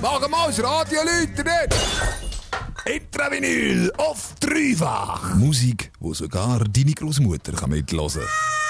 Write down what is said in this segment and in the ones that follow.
Machen wir das Radio nicht! Intravinyl auf dreifach. Musik, wo sogar deine Großmutter mitlosen kann.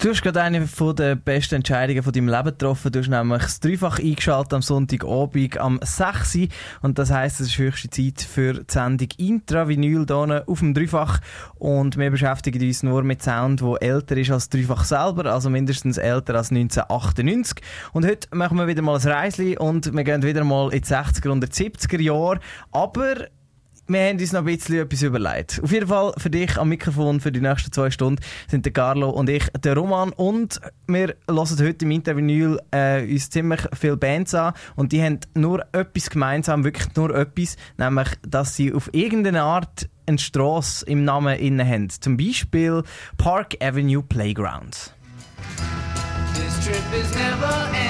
Du hast gerade eine von der besten Entscheidungen von deinem Leben getroffen. Du hast nämlich das Dreifach eingeschaltet am Sonntagabend am 6. Und das heisst, es ist höchste Zeit für die Sendung Intra-Vinyl hier auf dem Dreifach. Und wir beschäftigen uns nur mit Sound, der älter ist als Dreifach selber, also mindestens älter als 1998. Und heute machen wir wieder mal ein Reisli und wir gehen wieder mal in die 60er und 70er Jahre. Aber wir haben uns noch ein bisschen etwas überlegt. Auf jeden Fall für dich am Mikrofon für die nächsten zwei Stunden sind der Carlo und ich, der Roman. Und wir hören heute im Intervinyl äh, uns ziemlich viele Bands an. Und die haben nur etwas gemeinsam, wirklich nur etwas, nämlich, dass sie auf irgendeine Art eine Strasse im Namen inne haben. Zum Beispiel Park Avenue Playground. This trip is never.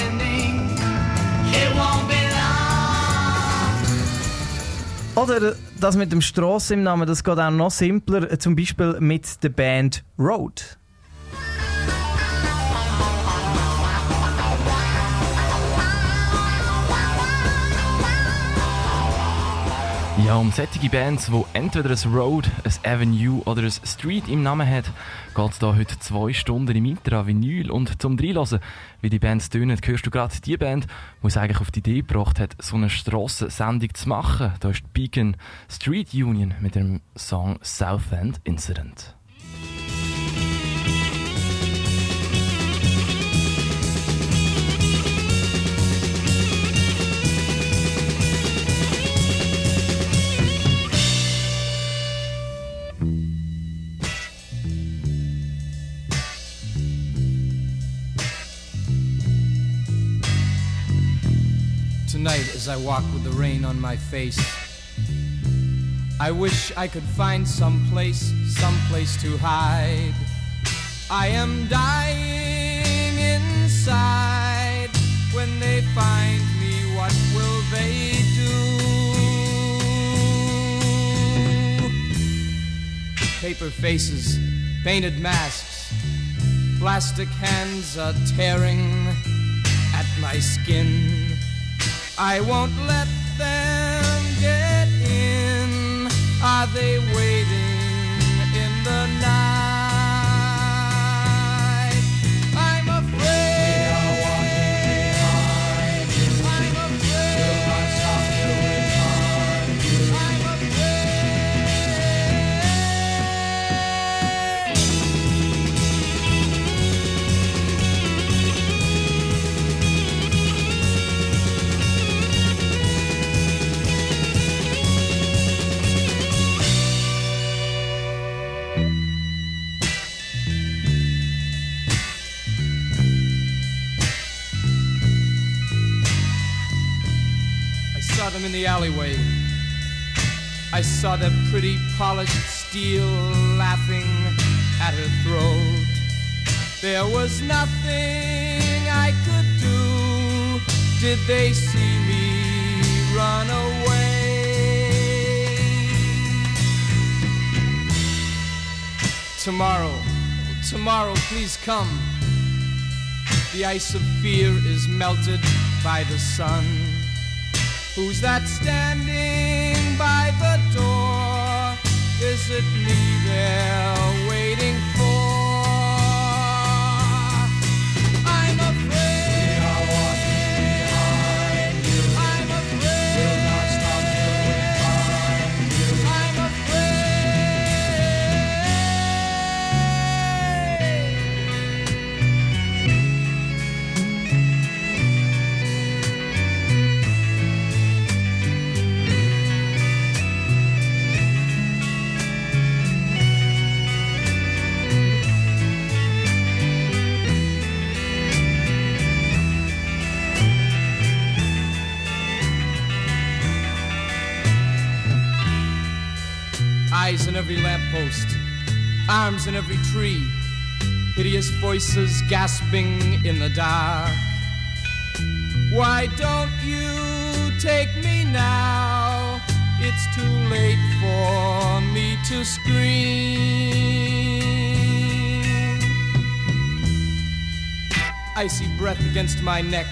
Oder das mit dem Namen, das geht auch noch simpler, zum Beispiel mit der Band Road. Ja, um solche Bands, die entweder ein Road, ein Avenue oder ein Street im Namen haben, geht es heute zwei Stunden im Intra Vinyl. Und zum Reinhören, wie die Bands tönen, hörst du gerade die Band, die es eigentlich auf die Idee gebracht hat, so eine Strassensendung zu machen. Da ist die Beacon Street Union mit dem Song Southend Incident. Tonight as I walk with the rain on my face. I wish I could find some place, some place to hide. I am dying inside. When they find me, what will they do? Paper faces, painted masks, plastic hands are tearing at my skin. I won't let them get in. Are they waiting in the night? Them in the alleyway. I saw their pretty polished steel laughing at her throat. There was nothing I could do. Did they see me run away? Tomorrow, tomorrow, please come. The ice of fear is melted by the sun. Who's that standing by the door? Is it me they're waiting eyes in every lamppost, arms in every tree, hideous voices gasping in the dark. Why don't you take me now? It's too late for me to scream. icy breath against my neck.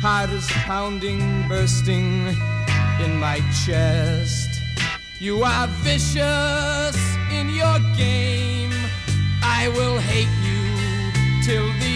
Heart is pounding, bursting in my chest. You are vicious in your game. I will hate you till the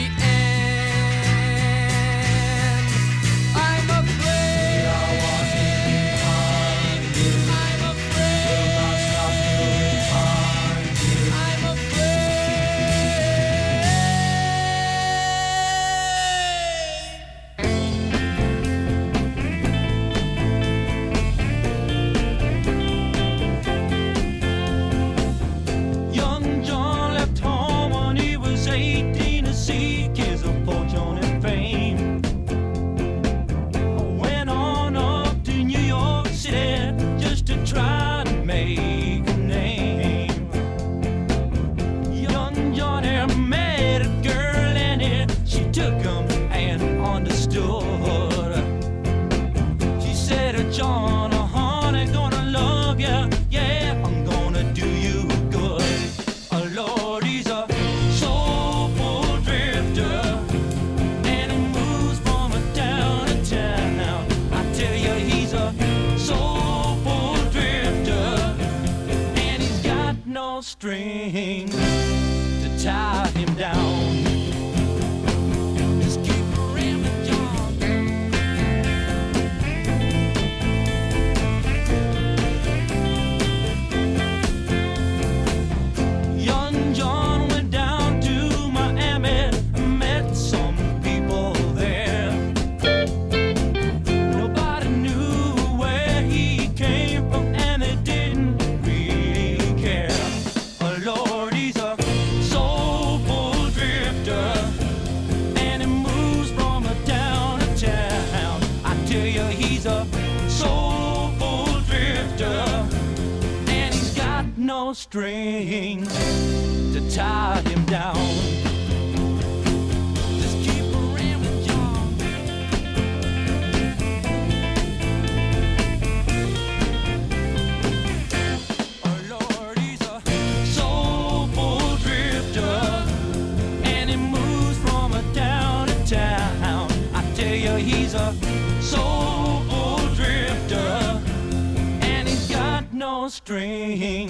string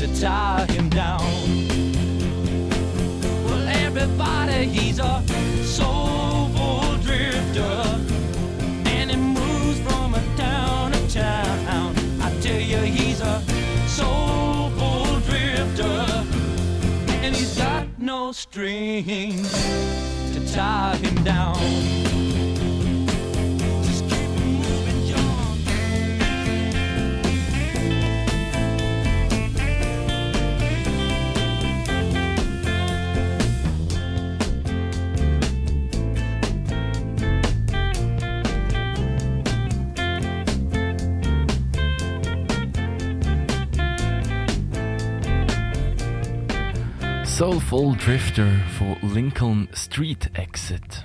to tie him down. Well, everybody, he's a soulful drifter, and he moves from town to town. I tell you, he's a soulful drifter, and he's got no string to tie him down. Von Lincoln Street Exit.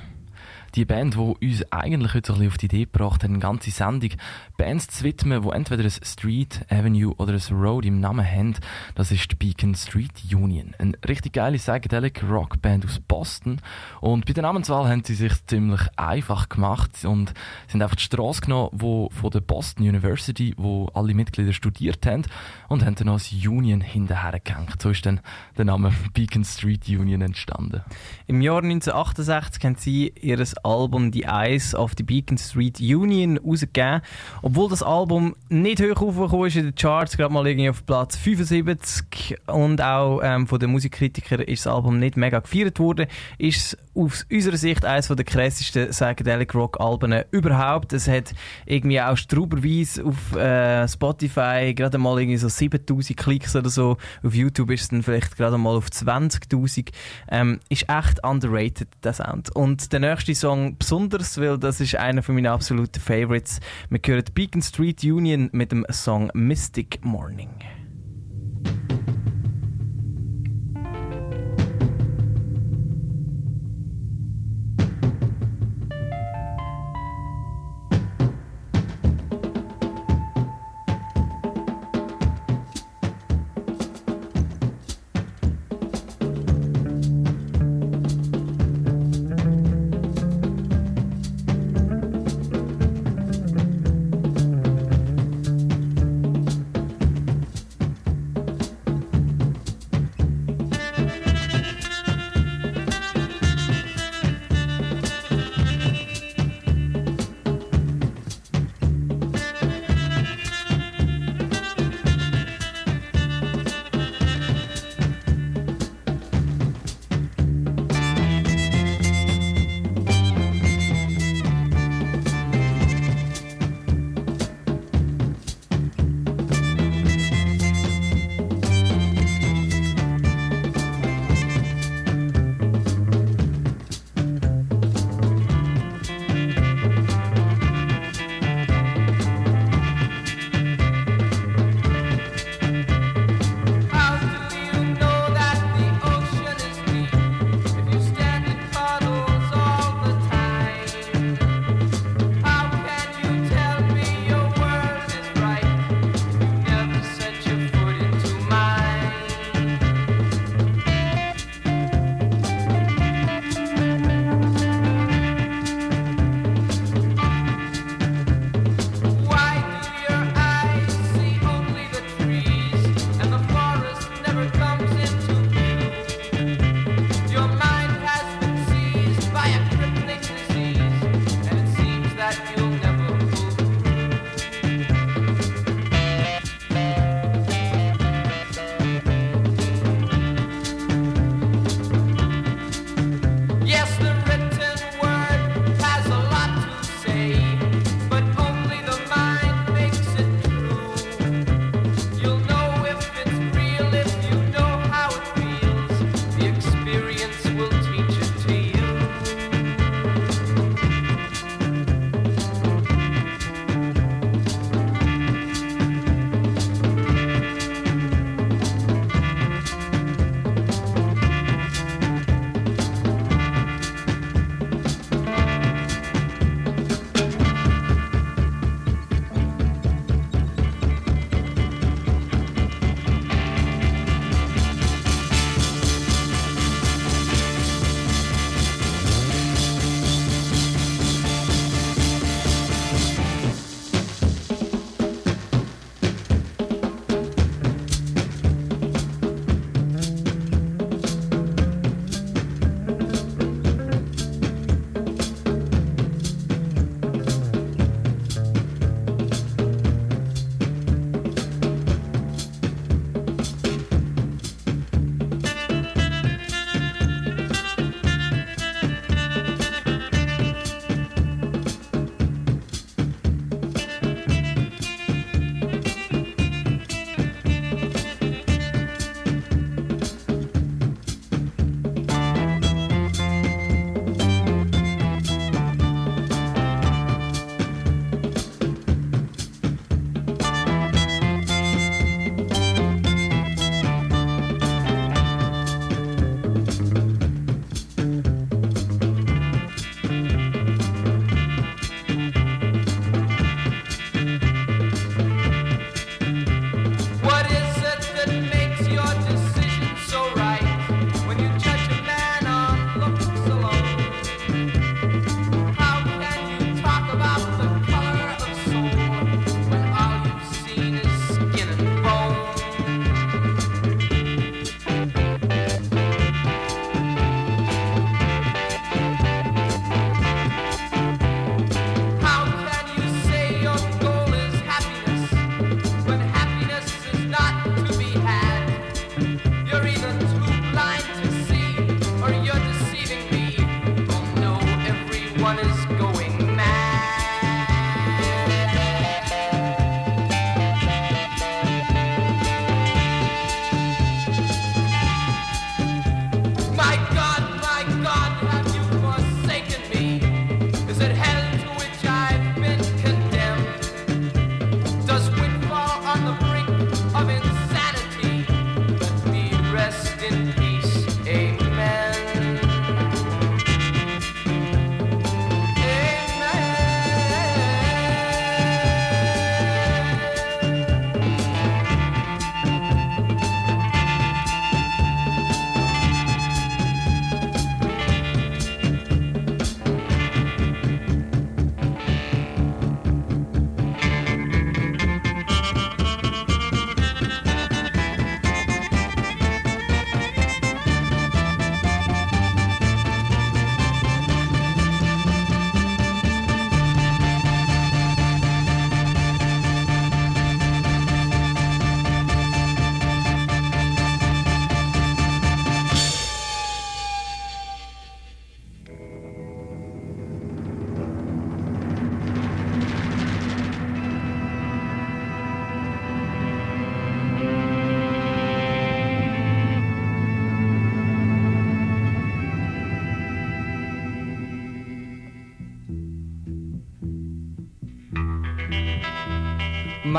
Die Band, die uns eigentlich heute ein auf die Idee gebracht hat, eine ganze Sendung Bands zu widmen, die entweder ein Street, Avenue oder ein Road im Namen haben, das ist die Beacon Street Union. Eine richtig geile Psychedelic Rockband aus Boston. Und bei der Namenswahl haben sie sich ziemlich einfach gemacht und sind einfach die Straße genommen, wo von der Boston University, wo alle Mitglieder studiert haben, und haben dann noch das Union hinterher gehängt. So ist dann der Name Beacon Street Union entstanden. Im Jahr 1968 haben sie ihr Album The Eyes of the Beacon Street Union rausgegeben. Obwohl das Album nicht hoch aufgekommen ist in den Charts, gerade mal irgendwie auf Platz 75 und auch ähm, von den Musikkritikern ist das Album nicht mega gefeiert worden, ist aus unserer Sicht eines der krassesten Psychedelic Rock Alben überhaupt. Es hat irgendwie auch strauberweise auf äh, Spotify gerade mal irgendwie so 7000 Klicks oder so. Auf YouTube ist es dann vielleicht gerade mal auf 20.000. Ähm, ist echt underrated, der Sound. Und der nächste Song besonders, weil das ist einer von meinen absoluten Favorites. Wir hören Beacon Street Union mit dem Song Mystic Morning.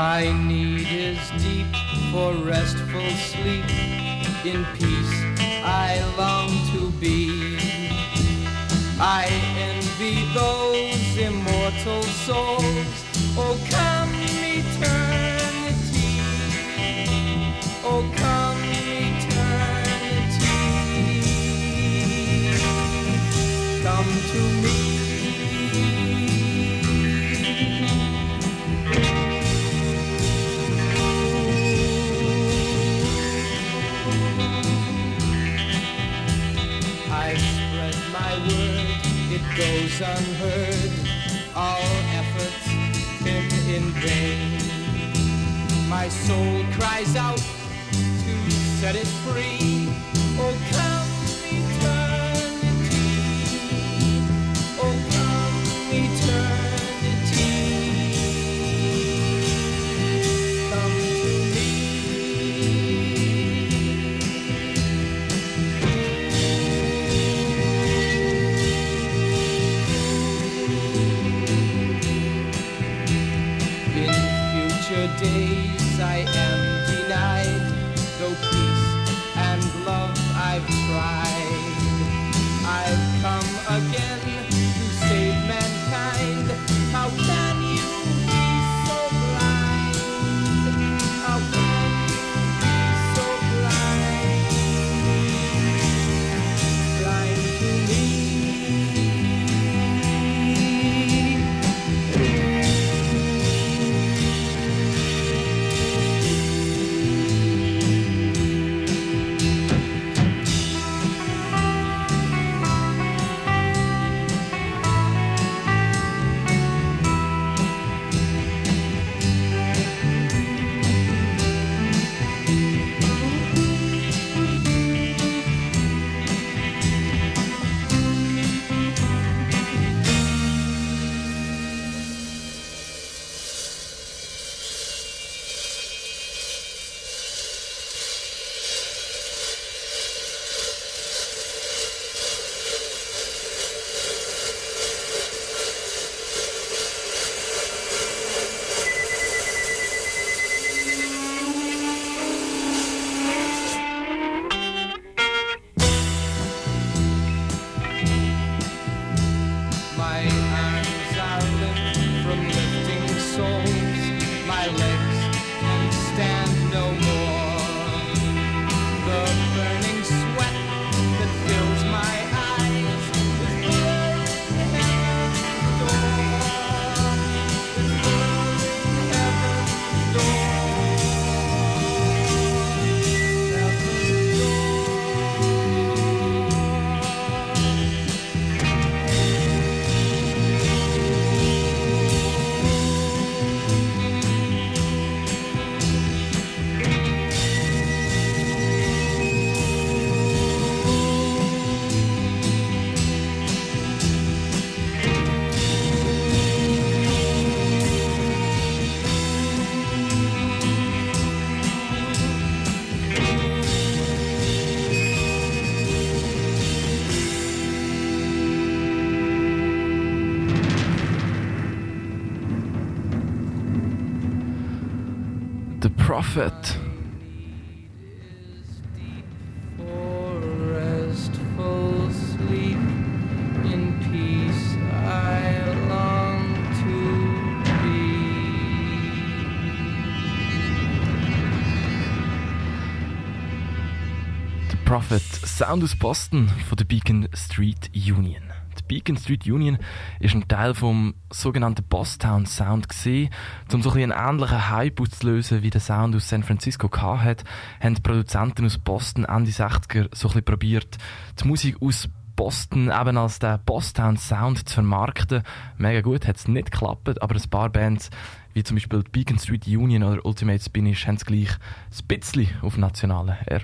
My The Prophet, Sound aus Boston von der Beacon Street Union. Beacon Street Union ist ein Teil vom sogenannten Bosstown Sound gesehen. Um so ein einen ähnlichen Hype auszulösen, wie der Sound aus San Francisco hat, haben die Produzenten aus Boston Ende 60er so ein bisschen probiert, die Musik aus Boston eben als den Bosstown Sound zu vermarkten. Mega gut, hat es nicht geklappt, aber ein paar Bands, wie zum Beispiel Beacon Street Union oder Ultimate Spanish, haben es gleich ein bisschen auf nationalen er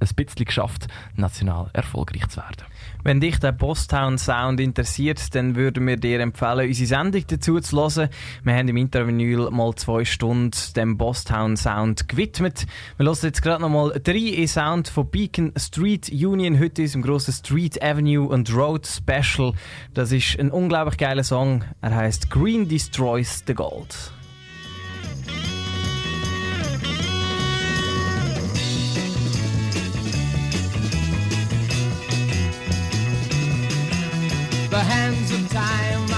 ein bisschen geschafft, national erfolgreich zu werden. Wenn dich der Posttown Sound interessiert, dann würden wir dir empfehlen, unsere Sendung dazu zu hören. Wir haben im Intervinyl mal zwei Stunden dem Bosstown Sound gewidmet. Wir hören jetzt gerade nochmal drei in Sound von Beacon Street Union, heute ist im grossen Street Avenue und Road Special. Das ist ein unglaublich geiler Song. Er heißt Green Destroys the Gold. sands of time.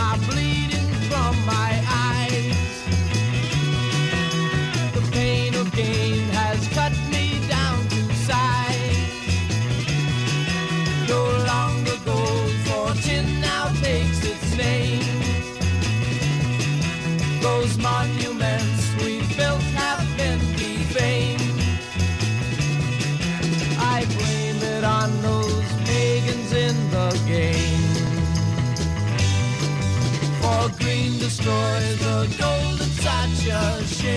destroys the gold that's at your shame.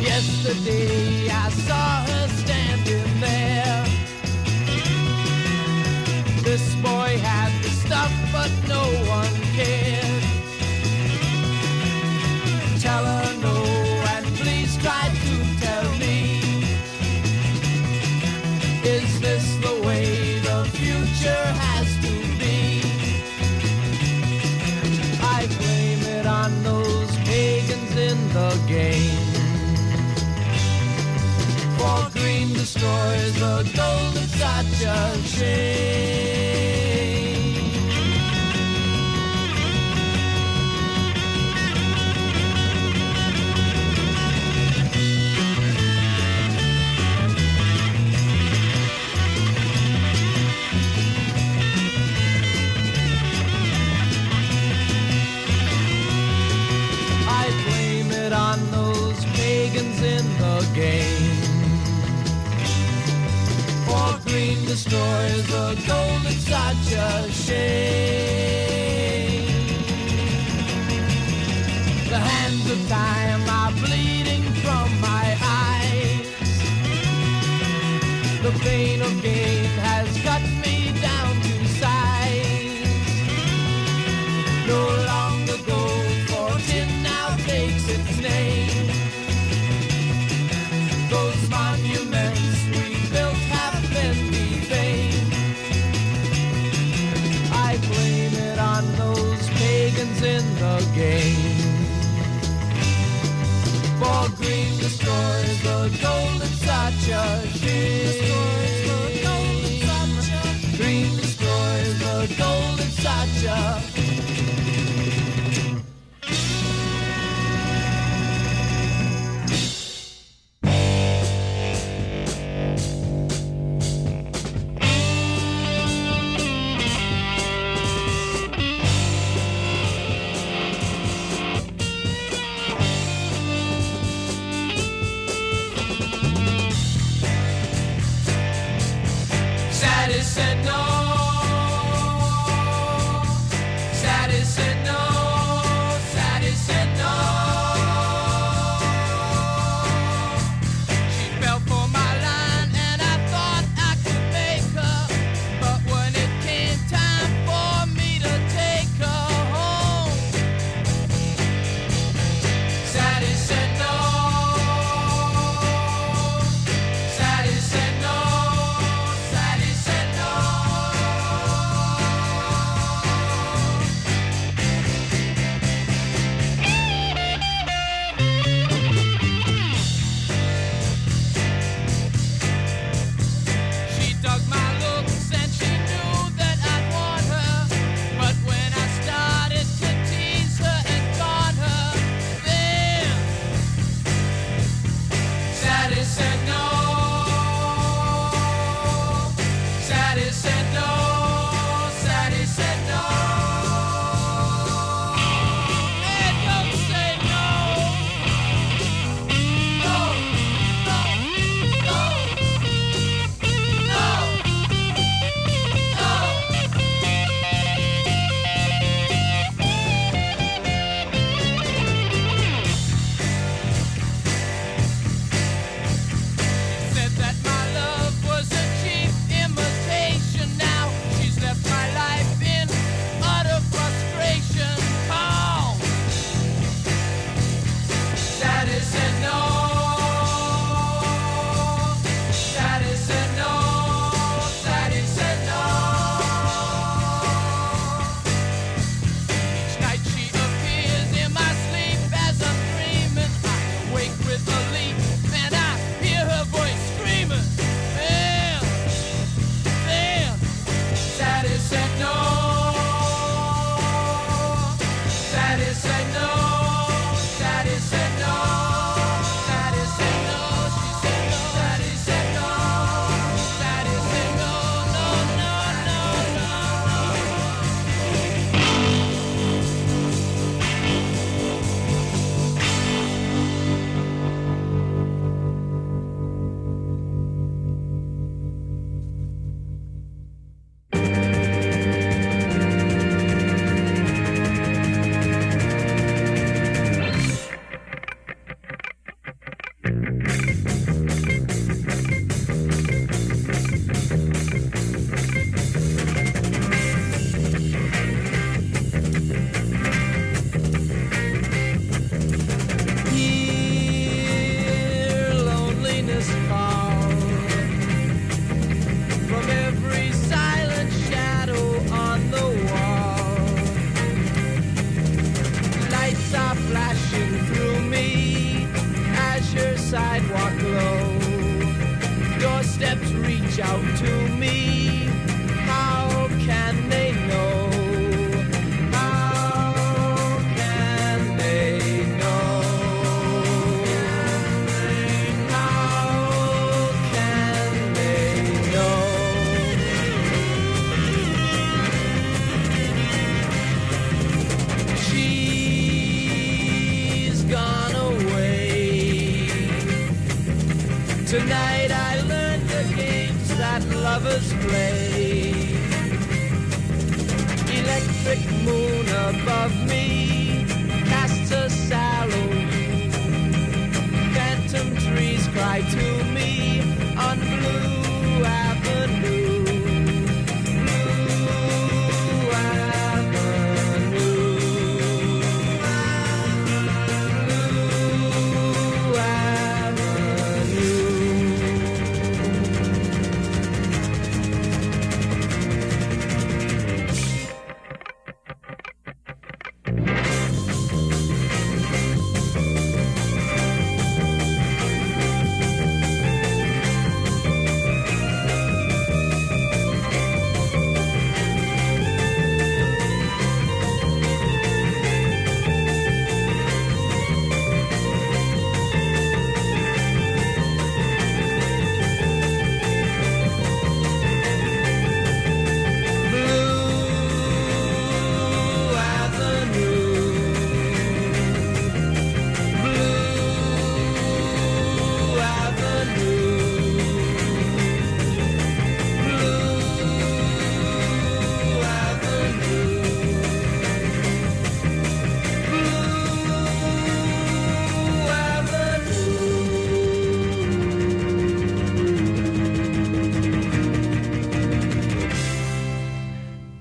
Yesterday I saw her standing there. This boy had the stuff, but no one cared. boys, the gold is such a shame.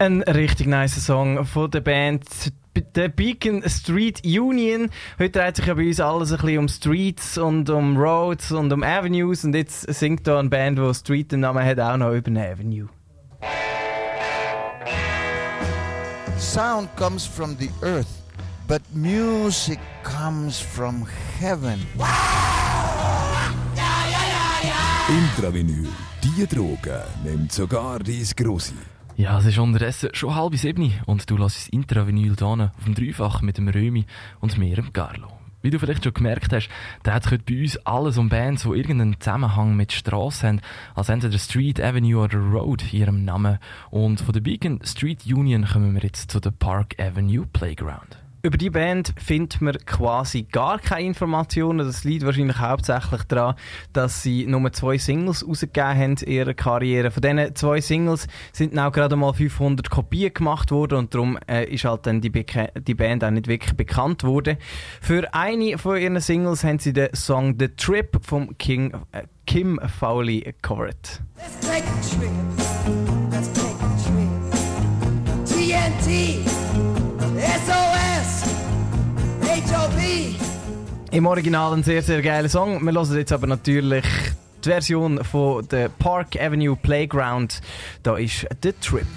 Ein richtig nice Song von der Band der Beacon Street Union. Heute dreht sich ja bei uns alles ein bisschen um Streets und um Roads und um Avenues und jetzt singt da eine Band, die Street den Namen hat, auch noch über eine Avenue. Sound comes from the earth, but music comes from heaven. Intravinyl, die Droge nimmt sogar dein Grossi. Ja, es ist unterdessen schon halb sieben und du lässt das Intravinyl hier auf dem Dreifach mit dem Römi und mir, dem Carlo. Wie du vielleicht schon gemerkt hast, dreht heute bei uns alles um Bands, die irgendeinen Zusammenhang mit Straße haben, als entweder Street, Avenue oder Road in ihrem Namen. Und von der Beacon Street Union kommen wir jetzt zu der Park Avenue Playground. Über die Band findet man quasi gar keine Informationen. Das liegt wahrscheinlich hauptsächlich daran, dass sie nur zwei Singles rausgegeben haben in ihrer Karriere. Von diesen zwei Singles sind auch gerade mal 500 Kopien gemacht worden und darum äh, ist halt dann die, die Band auch nicht wirklich bekannt worden. Für eine von ihren Singles haben sie den Song The Trip vom King, äh, Kim Fowley gecovert. Let's take a trip. Let's take a trip. TNT. SOS. Im Original ein sehr, sehr geiler Song. Wir hören jetzt aber natürlich die Version von der Park Avenue Playground. Da ist The Trip.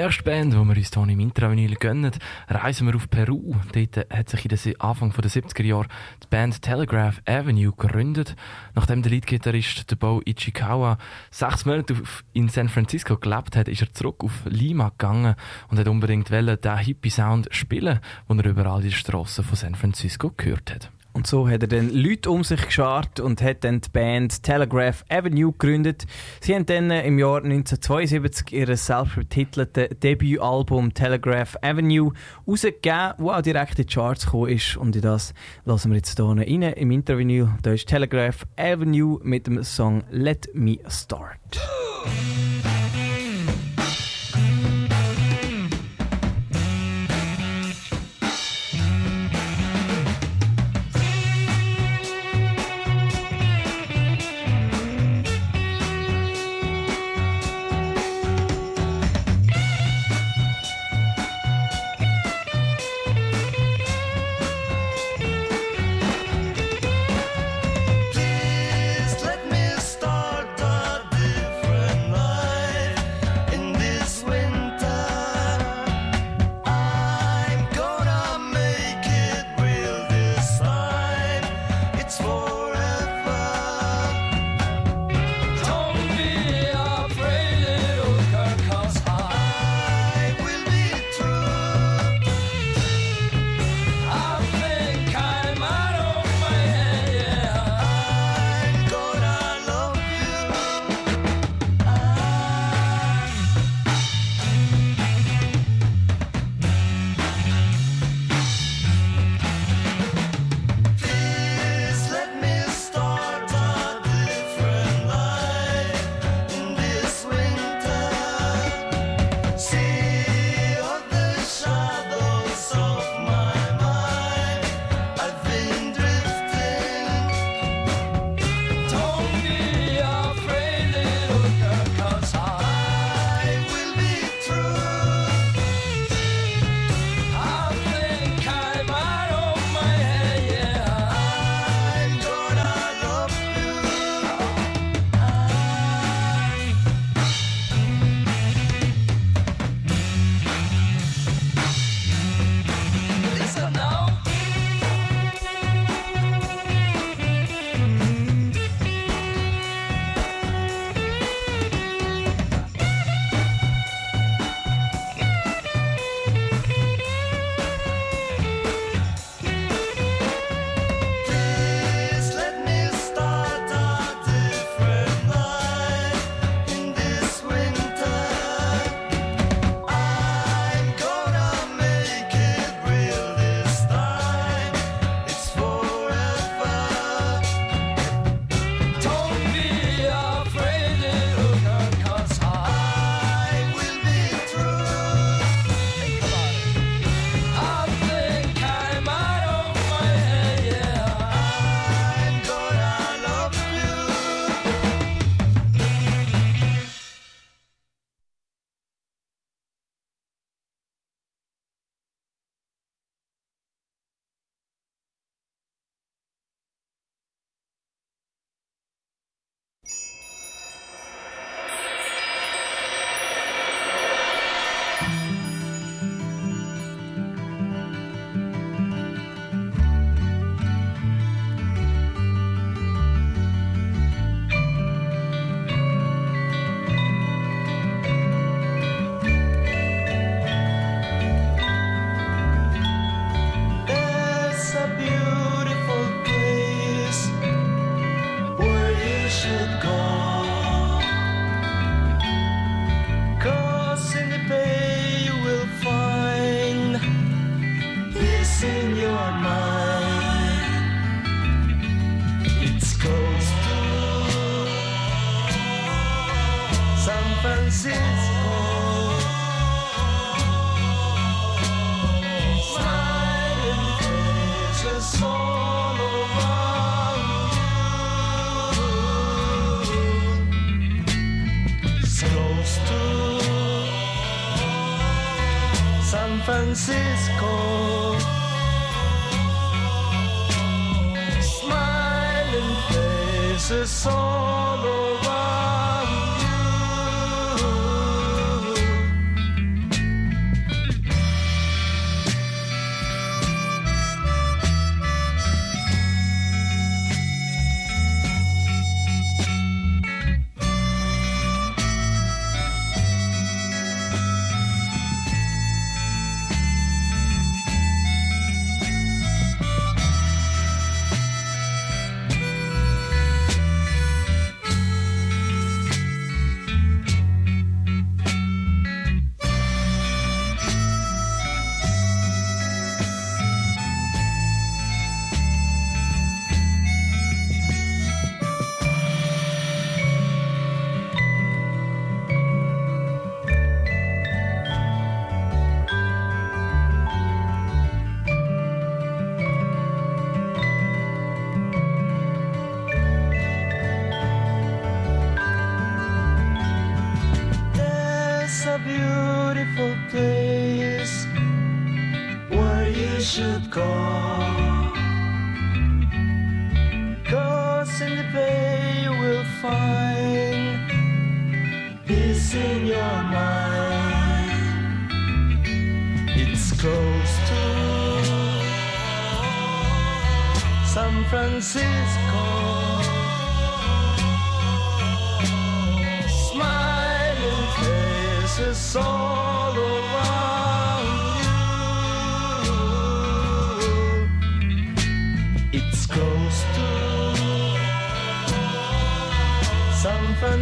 Nächste Band, die wir uns hier im Intravinyl gönnen, reisen wir auf Peru. Dort hat sich in den Anfang der 70er Jahre die Band Telegraph Avenue gegründet. Nachdem der Leadgitarrist Bo Ichikawa sechs Monate in San Francisco gelebt hat, ist er zurück auf Lima gegangen und hat unbedingt wollen, den Hippie-Sound spielen, den er überall in den Strassen von San Francisco gehört hat. Und so hat er dann Leute um sich geschart und hat dann die Band Telegraph Avenue gegründet. Sie haben dann äh, im Jahr 1972 ihr selbstbetiteltes Debütalbum Telegraph Avenue rausgegeben, das auch direkt in die Charts gekommen ist. Und in das lassen wir jetzt hier rein im Interview. Da ist Telegraph Avenue mit dem Song Let Me Start.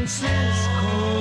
Francisco.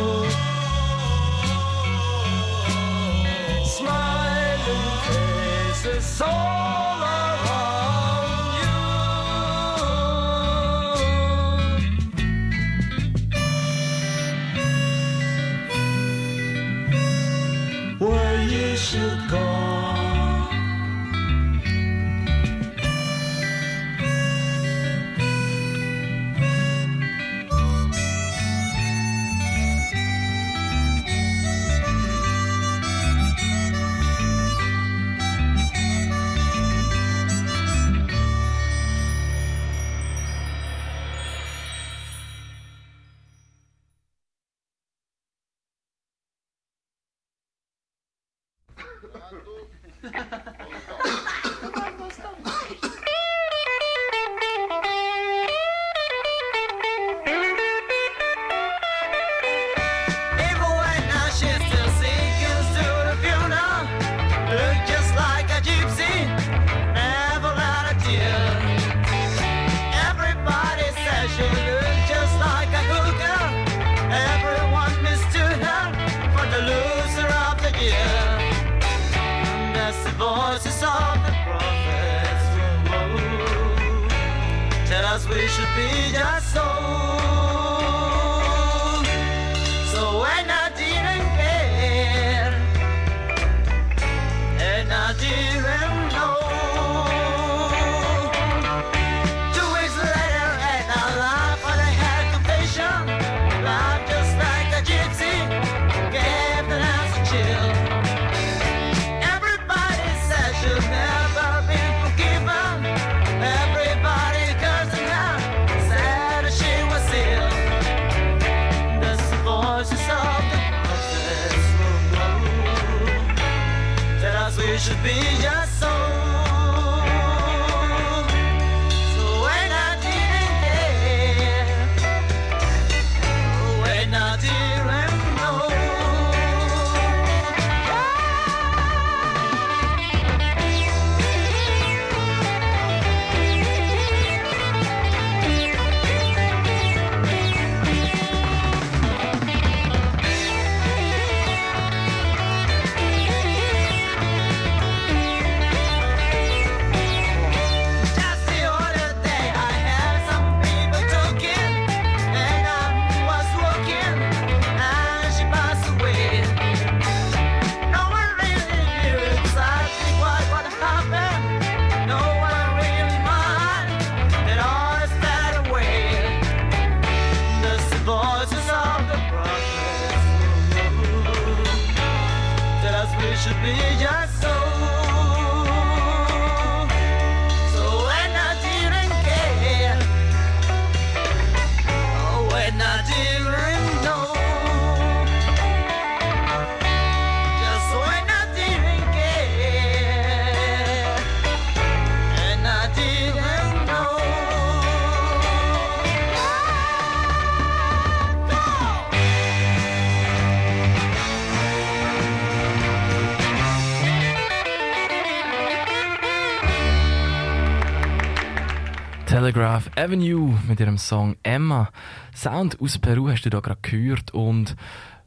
Telegraph Avenue mit ihrem Song Emma. Sound aus Peru hast du da gerade gehört und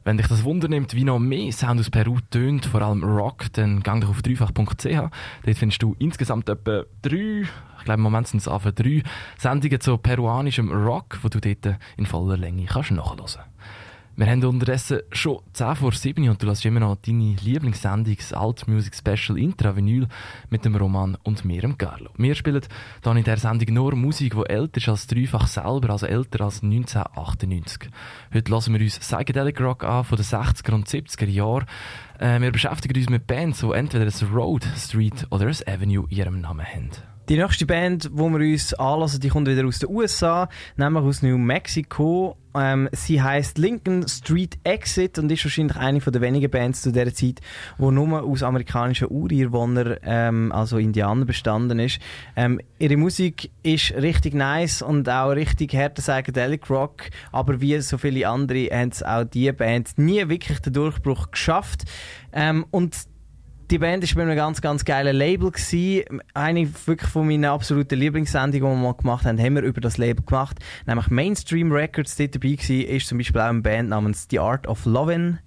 wenn dich das Wunder nimmt, wie noch mehr Sound aus Peru tönt, vor allem Rock, dann gang doch auf dreifach.ch. Dort findest du insgesamt etwa drei, ich glaube im Moment sind es drei Sendungen zu peruanischem Rock, wo du dort in voller Länge kannst nachhören kannst. Wir haben unterdessen schon 10 vor 7 und du lässt immer noch deine Lieblingssendung, das Alt Music Special Intravinyl mit dem Roman und mir, dem Carlo. Wir spielen hier in dieser Sendung nur Musik, die älter ist als dreifach selber, also älter als 1998. Heute lassen wir uns Psychedelic Rock an von den 60er und 70er Jahren. Äh, wir beschäftigen uns mit Bands, die entweder ein Road, Street oder ein Avenue in ihrem Namen haben. Die nächste Band, die wir uns anlassen, die kommt wieder aus den USA, nämlich aus New Mexico. Ähm, sie heißt Lincoln Street Exit und ist wahrscheinlich eine der wenigen Bands zu dieser Zeit, die nur aus amerikanischen Ureinwohnern, ähm, also Indianern, bestanden ist. Ähm, ihre Musik ist richtig nice und auch richtig härter Psychedelic Rock, aber wie so viele andere haben es auch diese Band nie wirklich den Durchbruch geschafft. Ähm, und die Band war bei einem ganz, ganz geilen Label. Gewesen. Eine wirklich von meinen absoluten Lieblingssendungen, die wir mal gemacht haben, haben wir über das Label gemacht. Nämlich Mainstream Records. Dort dabei war, ist zum Beispiel auch eine Band namens The Art of Lovin'.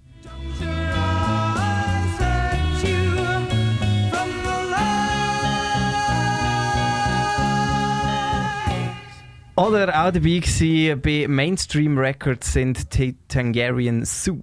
Oder auch dabei gewesen, bei Mainstream Records sind Tangarian Zoo.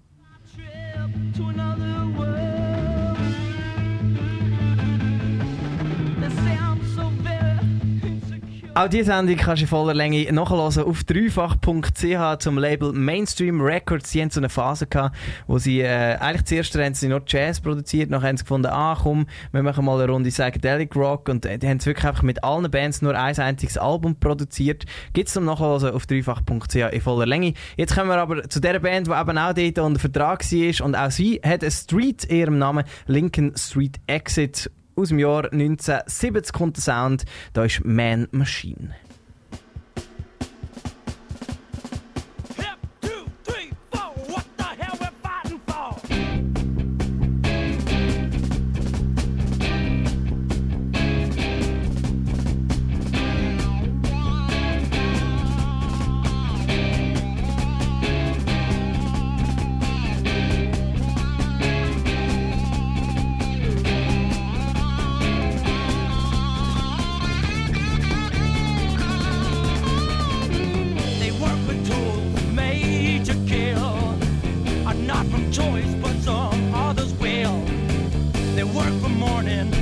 Auch diese Sendung kannst du in voller Länge nachhören auf dreifach.ch zum Label Mainstream Records. Sie haben so eine Phase gehabt, wo sie, äh, eigentlich zuerst haben sie noch Jazz produziert, nachher haben sie gefunden, ah komm, wir machen mal eine Runde Psychedelic Rock und äh, die haben wirklich einfach mit allen Bands nur ein einziges Album produziert. Gibt es zum Nachhören auf dreifach.ch in voller Länge. Jetzt kommen wir aber zu der Band, die eben auch dort unter Vertrag war und auch sie hat eine Street in ihrem Namen, Lincoln Street Exit aus dem Jahr 1970 kommt der Sound. Da ist Man Machine. Choice, but some others will. They work from morning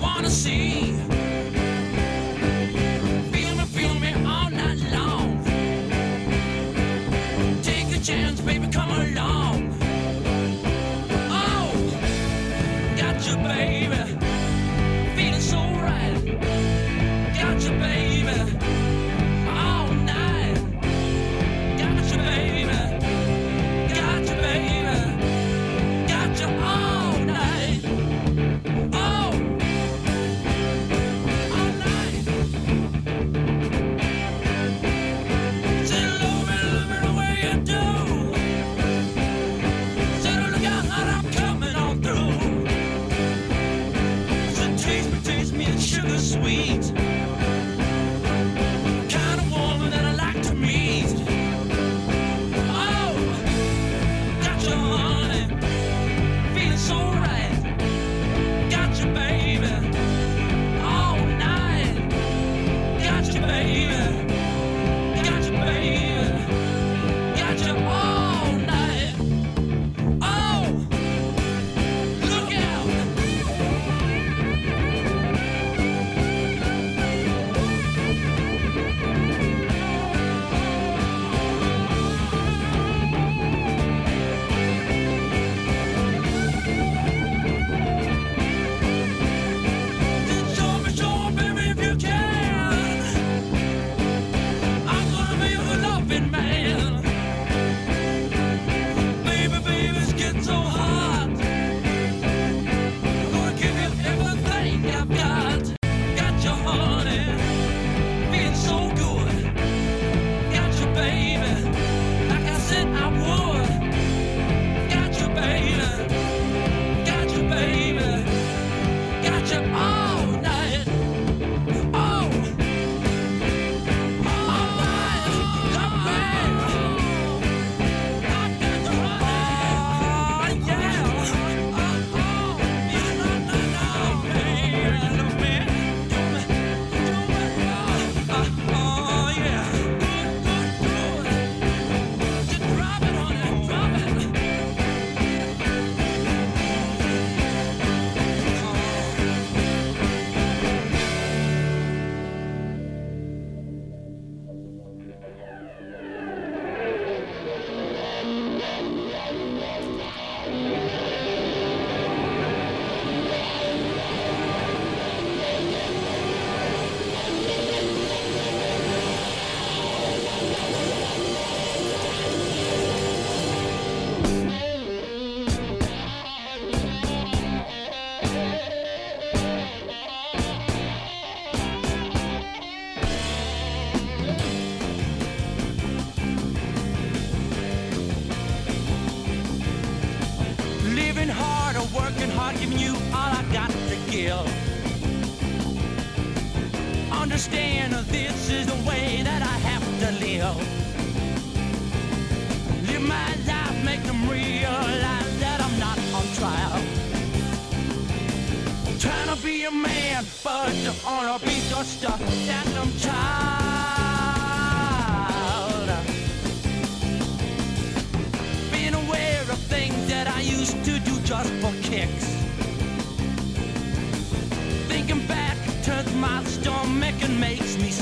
wanna see. Feel me, feel me all night long. Take a chance, baby, come along.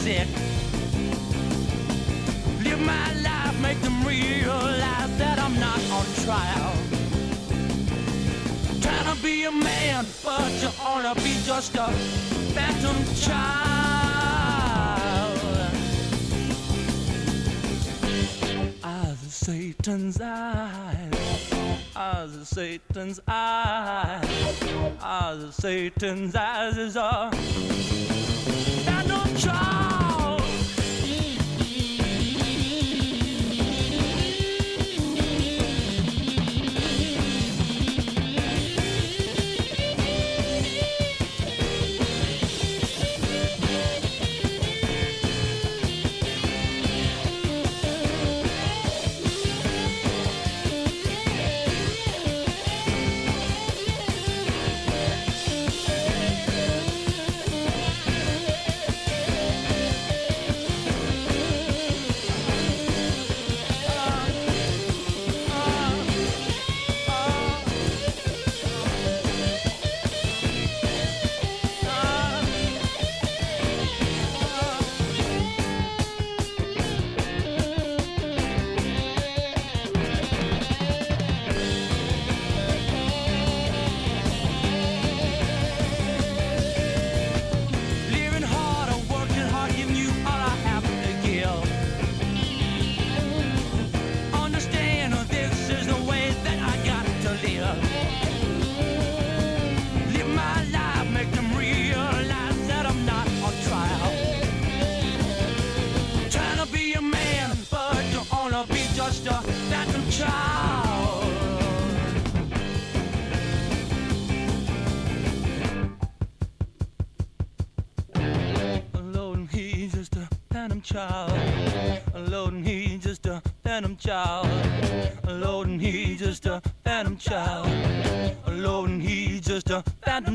Sick. Live my life, make them realize that I'm not on trial. Trying to be a man, but you wanna be just a phantom child. Eyes of Satan's eyes. Eyes of Satan's eyes. Eyes of Satan's eyes is a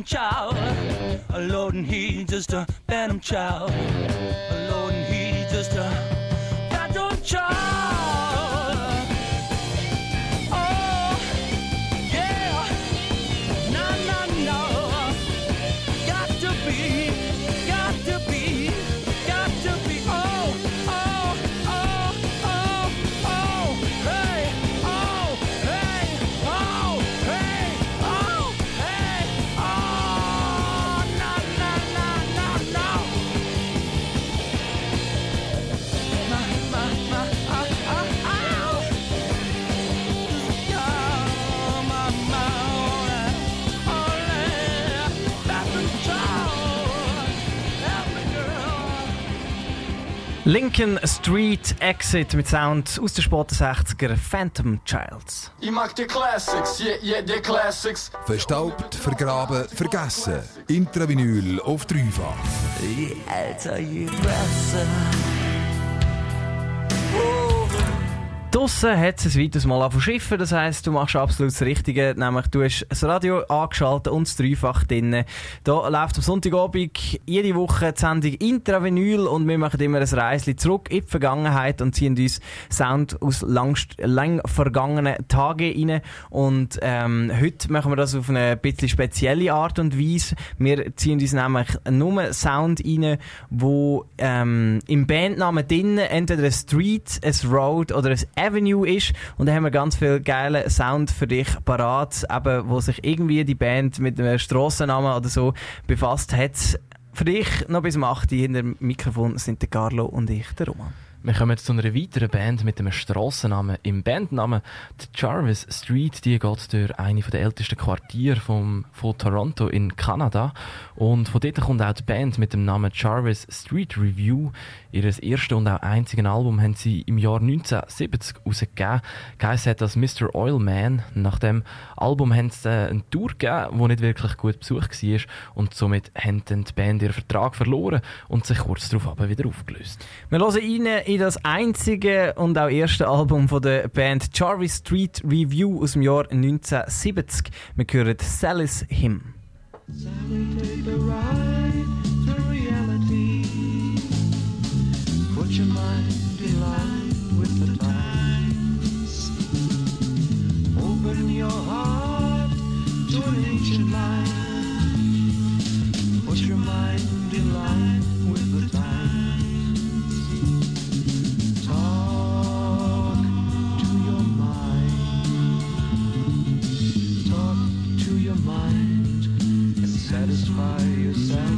a phantom child. Alone, he's just a phantom child. Lincoln Street Exit mit Sound aus den späten 60er Phantom Childs. Ich mag die Classics, yeah, yeah, die Classics. Verstaubt, vergraben, vergessen. Intravinyl auf dreifach. Je älter, je besser. Draussen hat es ein weiteres Mal angefangen zu schiffen, das heisst, du machst absolut das Richtige, nämlich du hast das Radio angeschaltet und das Dreifach drin. Da läuft am Sonntagabend jede Woche die Sendung Intravinyl und wir machen immer ein Reisli zurück in die Vergangenheit und ziehen uns Sound aus langst, lang vergangenen Tagen rein. Und ähm, heute machen wir das auf eine bisschen spezielle Art und Weise. Wir ziehen uns nämlich nur Sound rein, wo ähm, im Bandnamen drin entweder ein Street, ein Road oder ein Avenue ist. Und da haben wir ganz viel geile Sound für dich parat, eben, wo sich irgendwie die Band mit einem Strassennamen oder so befasst hat. Für dich noch bis um 8 Uhr hinter dem Mikrofon sind der Carlo und ich, der Roman. Wir kommen jetzt zu einer weiteren Band mit einem Strassennamen. Im Bandnamen die Jarvis Street, die geht durch eine der ältesten Quartiere vom, von Toronto in Kanada. Und von dort kommt auch die Band mit dem Namen Jarvis Street Review. Ihr erstes und auch einziges Album haben sie im Jahr 1970 rausgegeben. Geheißen hat das Mr. Oilman. Nach dem Album haben sie äh, eine Tour gegeben, die nicht wirklich gut besucht war. Und somit haben die Band ihren Vertrag verloren und sich kurz darauf aber wieder aufgelöst. Wir hören rein in das einzige und auch erste Album von der Band Jarvis Street Review aus dem Jahr 1970. Wir hören Sally's Hymn. Take a ride through reality. Put your mind in with the times. Open your heart to an ancient life. Put your mind satisfy yourself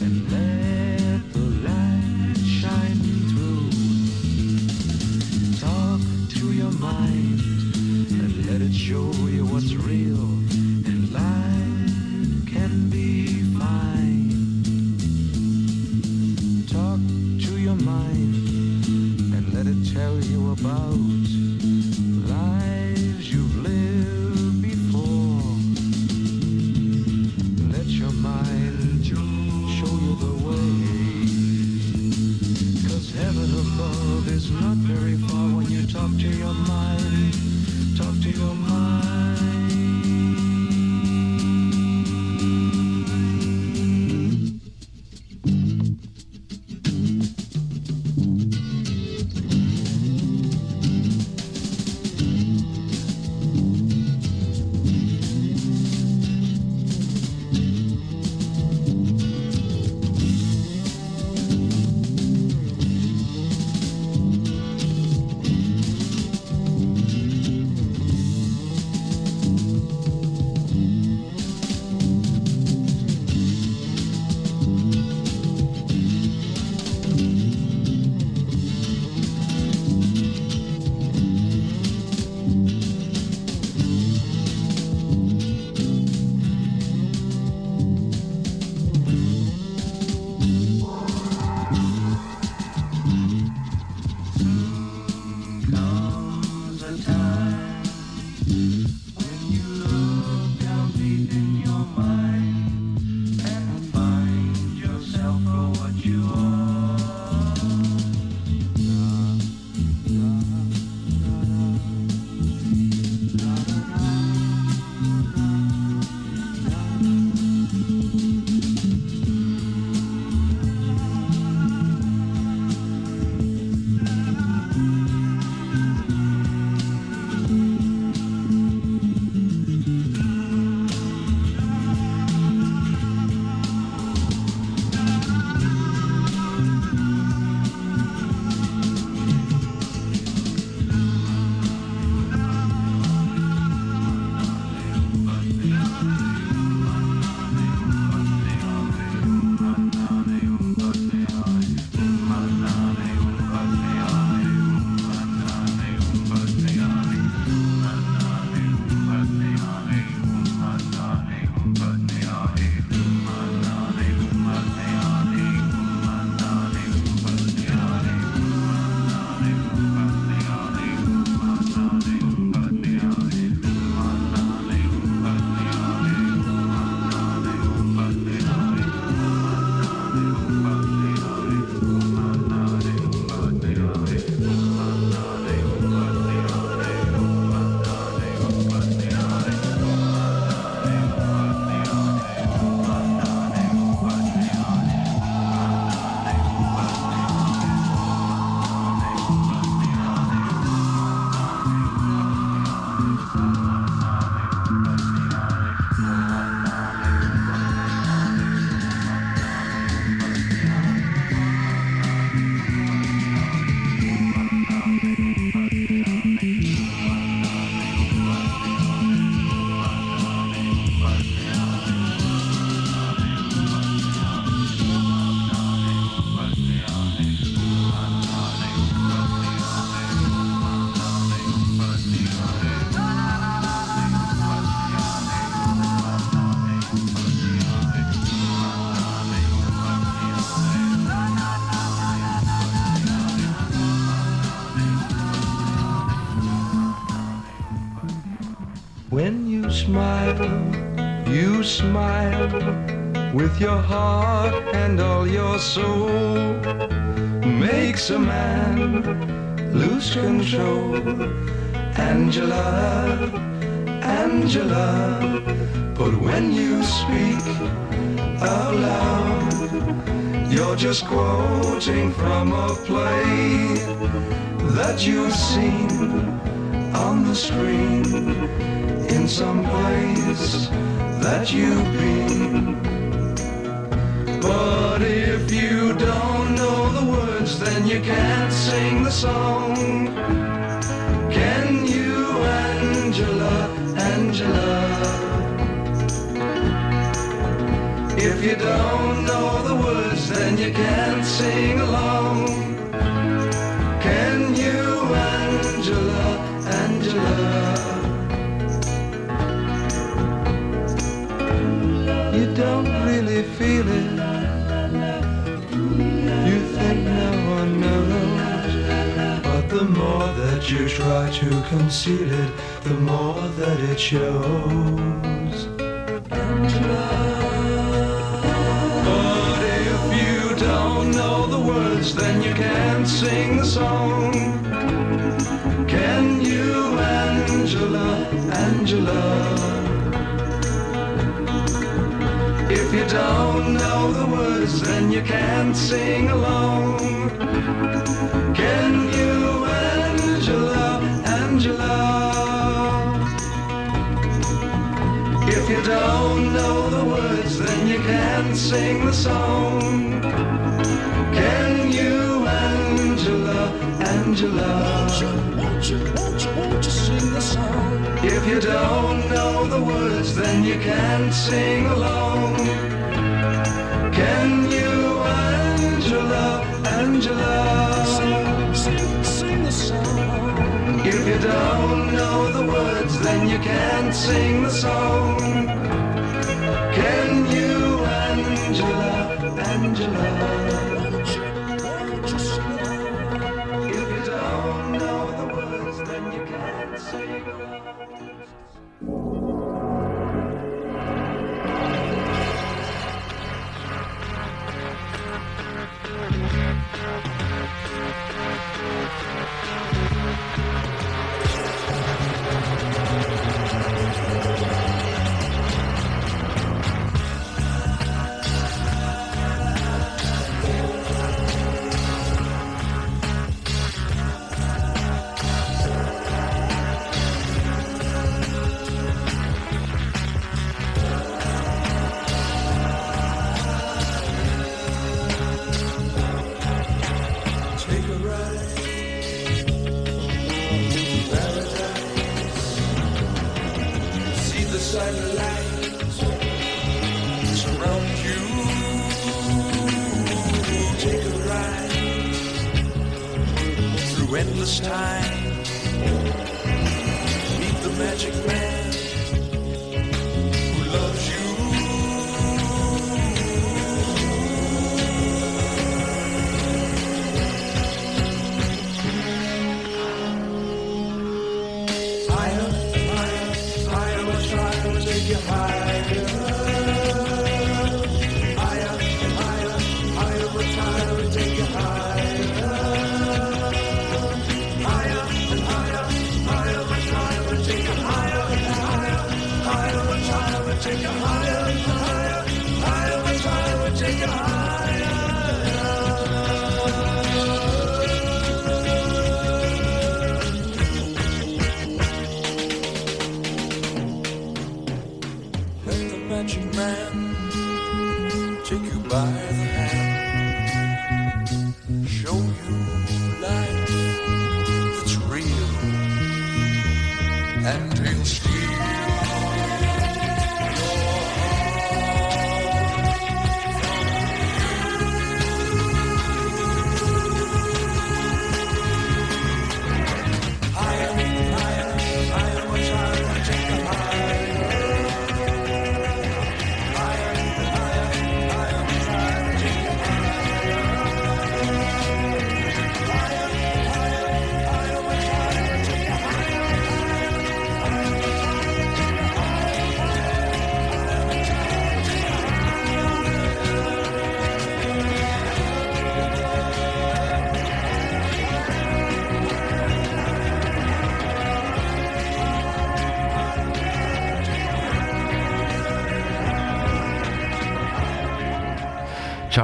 and let the light shine through. Talk to your mind and let it show you what's real and life can be fine. Talk to your mind and let it tell you about talk to your mind. Talk to your mind. Smile, you smile with your heart and all your soul. Makes a man lose control. Angela, Angela, but when you speak out loud, you're just quoting from a play that you've seen on the screen someplace that you've been. But if you don't know the words, then you can't sing the song. Can you, Angela, Angela? If you don't know the words, then you can't sing along. You try to conceal it, the more that it shows. But if you don't know the words, then you can't sing the song. Can you, Angela, Angela? If you don't know the words, then you can't sing along. Song. Can you, Angela, Angela? Sing the song? If you don't know the words, then you can't sing along. Can you, Angela, Angela? Sing the song. If you don't know the words, then you can't sing the song.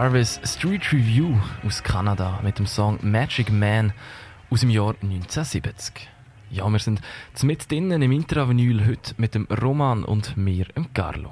Jarvis Street Review aus Kanada mit dem Song Magic Man aus dem Jahr 1970. Ja, wir sind mit drinnen im Intravinyl heute mit dem Roman und mir, dem Carlo.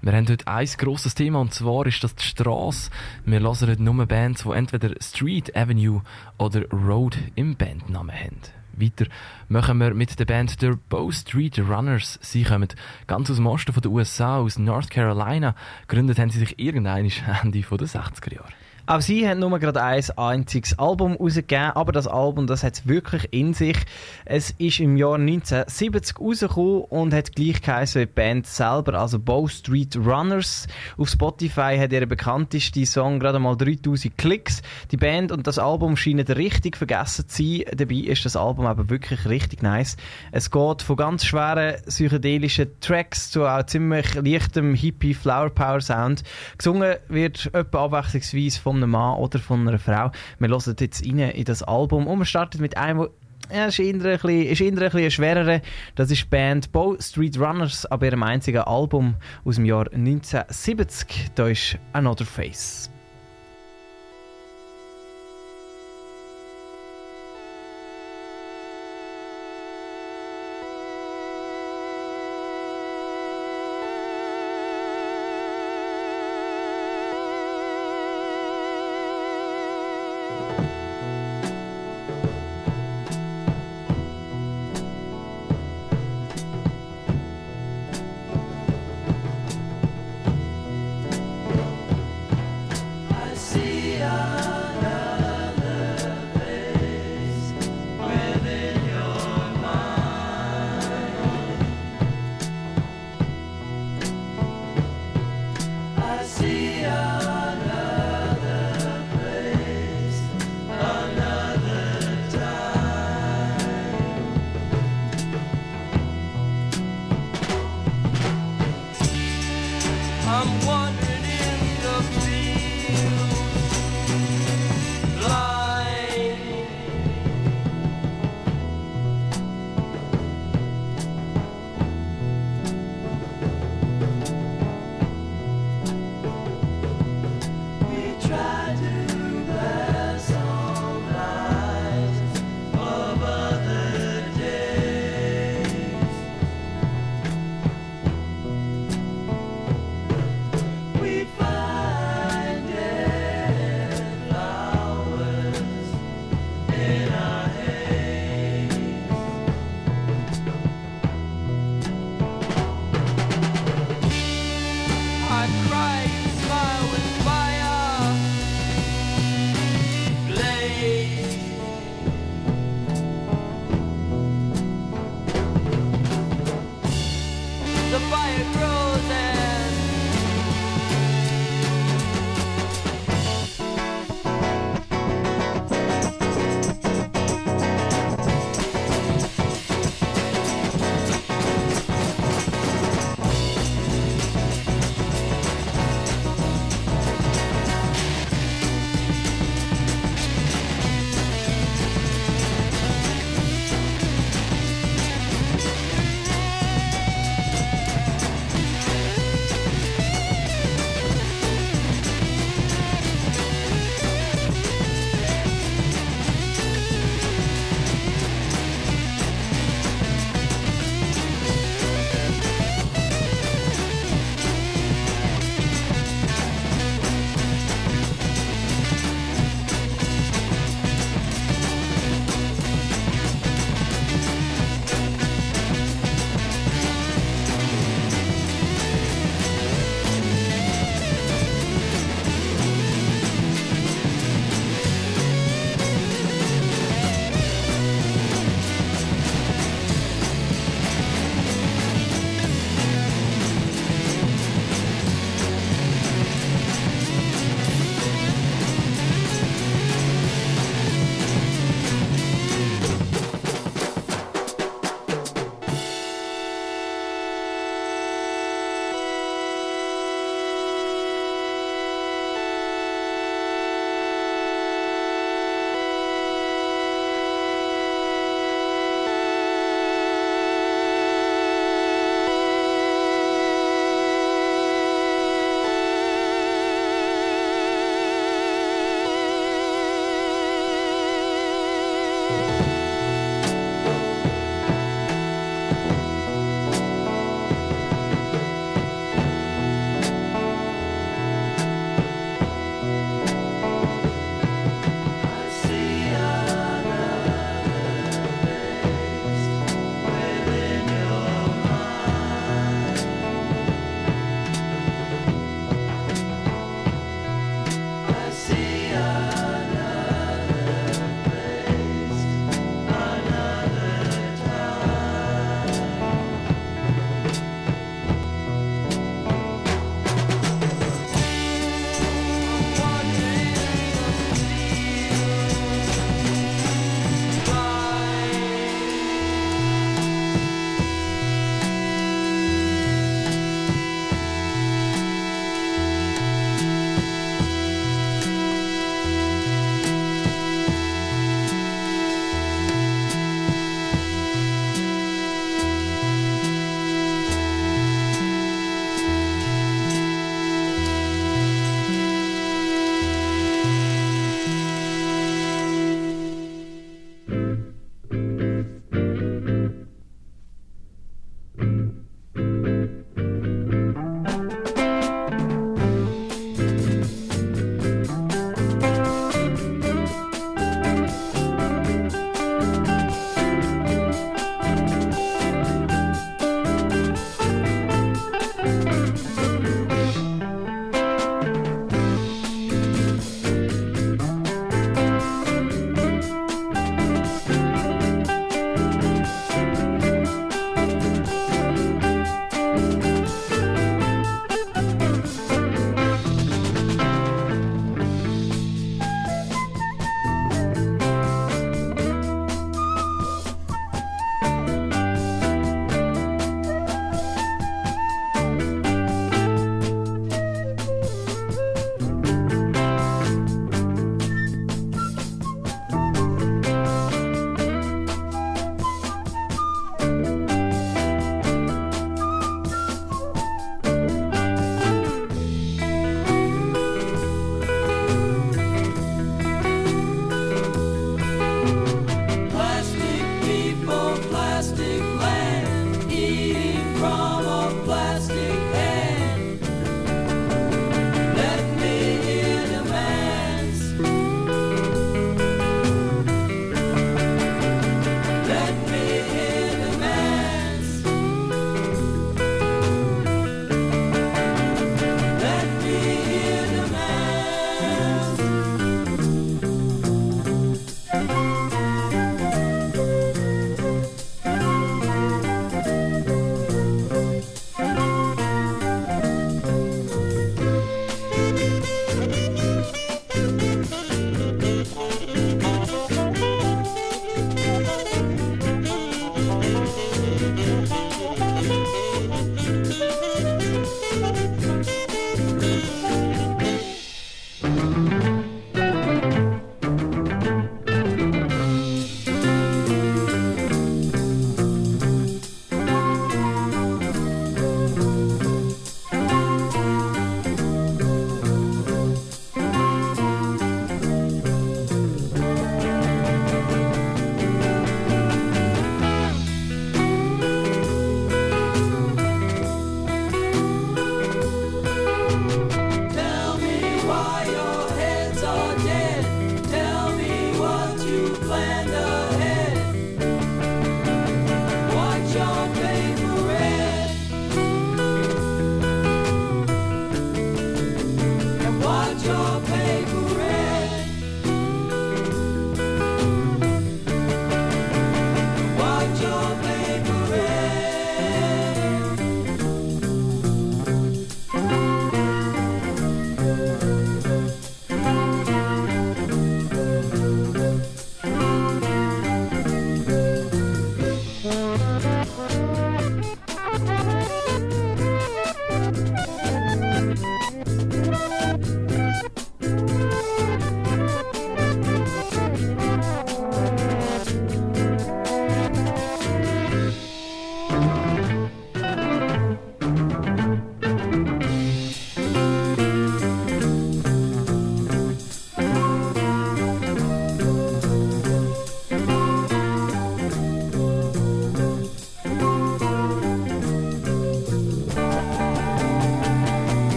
Wir haben heute ein grosses Thema und zwar ist das die Straße. Wir hören heute nur Bands, die entweder Street, Avenue oder Road im Bandnamen haben. Weiter machen wir mit der Band der Bow Street Runners. Sie kommen ganz aus dem Osten von den USA, aus North Carolina. Gegründet haben sie sich irgendwann Ende der 60er Jahre. Auch sie haben nur gerade ein einziges Album rausgegeben, aber das Album, das hat es wirklich in sich. Es ist im Jahr 1970 rausgekommen und hat gleich geheißen wie die Band selber, also Bow Street Runners. Auf Spotify hat ihre bekannteste Song gerade mal 3000 Klicks. Die Band und das Album scheinen richtig vergessen zu sein. Dabei ist das Album aber wirklich richtig nice. Es geht von ganz schweren psychedelischen Tracks zu auch ziemlich leichtem Hippie Flower Power Sound. Gesungen wird etwa abwechslungsweise von einem Mann oder von einer Frau. Wir hören jetzt rein in das Album und wir starten mit einem, ja, ist eher ein bisschen, ist eher ein bisschen ein schwererer. Das ist die Band Bow Street Runners, aber ihrem einzigen Album aus dem Jahr 1970. Da ist Another Face.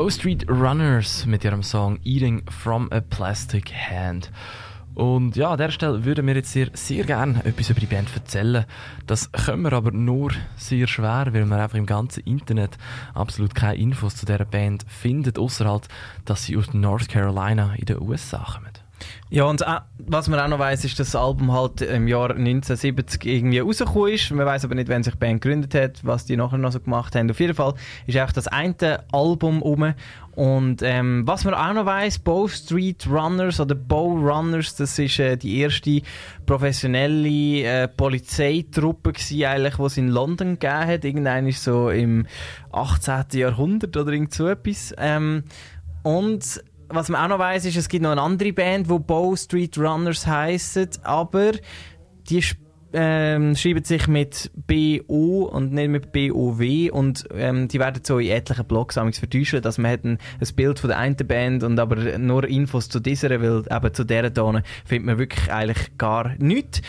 Bow Street Runners mit ihrem Song Eating from a Plastic Hand. Und ja, an dieser Stelle würden wir jetzt sehr, sehr gerne etwas über die Band erzählen. Das können wir aber nur sehr schwer, weil wir einfach im ganzen Internet absolut keine Infos zu dieser Band finden, außer halt, dass sie aus North Carolina in den USA kommen. Ja, und auch, was man auch noch weiss, ist, dass das Album halt im Jahr 1970 irgendwie rausgekommen ist. Man weiß aber nicht, wann sich die Band gegründet hat, was die nachher noch so gemacht haben. Auf jeden Fall ist auch das eine Album rum. Und ähm, was man auch noch weiss, Bow Street Runners oder Bow Runners, das ist äh, die erste professionelle äh, Polizeitruppe gewesen, eigentlich, die es in London gegeben hat. Irgendein ist so im 18. Jahrhundert oder irgend so etwas. Ähm, und was man auch noch weiss, ist, es gibt noch eine andere Band, die Bow Street Runners heisst, aber die ähm, schreiben sich mit BO und nicht mit BOW und ähm, die werden so in etlichen Blogs vertäuschen, dass man hat ein, ein Bild von der einen Band und aber nur Infos zu dieser, weil eben zu dieser hier findet man wirklich eigentlich gar nichts.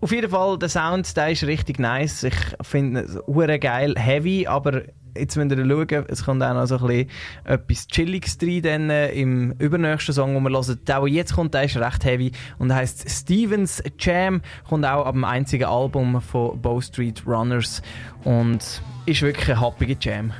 Auf jeden Fall, der Sound, der ist richtig nice. Ich finde es geil, heavy, aber jetzt müsst ihr schauen, es kommt auch noch so ein bisschen etwas Chilliges rein dann, äh, im übernächsten Song, den wir hören. Der, der jetzt kommt, der ist recht heavy und heißt Stevens Jam, kommt auch ab dem einzigen Album von Bow Street Runners und ist wirklich ein happiger Jam.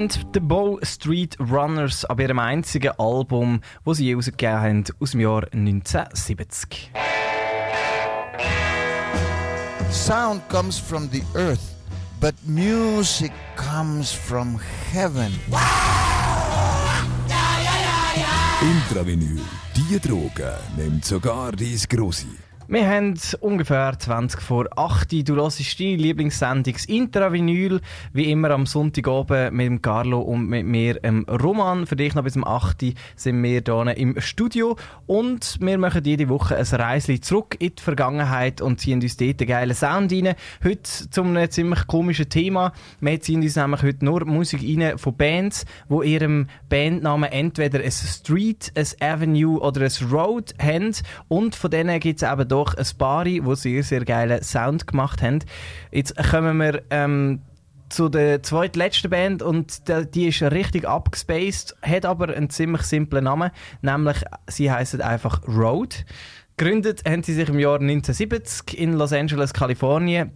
Band The Bow Street Runners ab ihrem einzigen Album, das sie je rausgegeben haben, aus dem Jahr 1970. Sound comes from the earth, but music comes from heaven. Wow! Ja, ja, ja, Intravenül, die Droge nimmt sogar dein Grossi. Wir haben ungefähr 20 vor 8 Du hörst deine Lieblingssendung Intravinyl, wie immer am Sonntagabend mit dem Carlo und mit mir, ähm, Roman. Für dich noch bis um 8 sind wir hier im Studio und wir machen jede Woche ein Reisli zurück in die Vergangenheit und ziehen uns dort einen geilen Sound rein. Heute zum einem ziemlich komischen Thema. Wir ziehen uns nämlich heute nur Musik rein von Bands, wo ihrem Bandnamen entweder ein Street, ein Avenue oder ein Road haben und von denen gibt es eben doch ein paar, die sehr, sehr geilen Sound gemacht haben. Jetzt kommen wir ähm, zu der zweitletzten Band und die, ist richtig abgespaced, hat aber einen ziemlich simplen Namen, nämlich sie heißen einfach Road. Gegründet haben sie sich im Jahr 1970 in Los Angeles, Kalifornien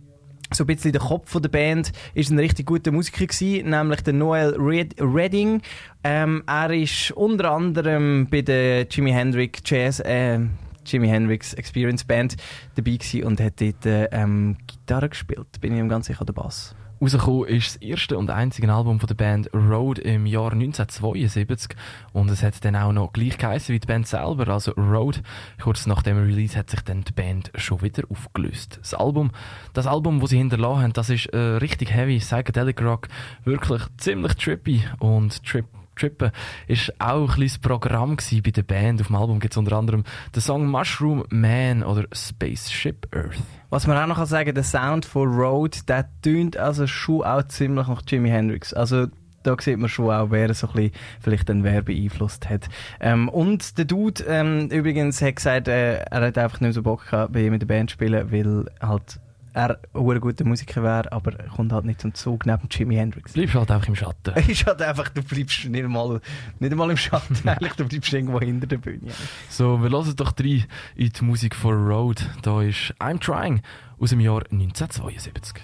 so ein bisschen der Kopf der Band ist ein richtig guter Musiker gewesen, nämlich der Noel Red Redding. Ähm, er ist unter anderem bei der Jimi Hendrix Jazz, äh, Jimi Hendrix Experience Band dabei gewesen und hat dort äh, ähm, Gitarre gespielt. Bin ich mir ganz sicher der Bass. Rausgekommen ist das erste und einzige Album von der Band Road im Jahr 1972 und es hat dann auch noch gleich geheißen wie die Band selber, also Road. Kurz nach dem Release hat sich dann die Band schon wieder aufgelöst. Das Album, das Album, das sie hinterlassen haben, das ist äh, richtig heavy, psychedelic Rock, wirklich ziemlich trippy und trip Trippen ist auch ein kleines Programm bei der Band. Auf dem Album gibt es unter anderem den Song Mushroom Man oder Spaceship Earth. Was man auch noch kann sagen, der Sound von Road, der tönt also schon auch ziemlich nach Jimi Hendrix. Also da sieht man schon auch, wer so ein bisschen, vielleicht den wer beeinflusst hat. Ähm, und der Dude ähm, übrigens hat gesagt, äh, er hat einfach nicht so Bock gehabt, bei ihm in der Band zu spielen, weil halt er ein guter Musiker wäre, aber er kommt halt nicht zum Zug neben Jimi Hendrix. Bleibst halt einfach im Schatten. ist halt einfach, du bleibst nicht einmal, nicht einmal im Schatten, eigentlich, du bleibst irgendwo hinter der Bühne. So, wir hören doch rein in die Musik von Road. Da ist I'm Trying aus dem Jahr 1972.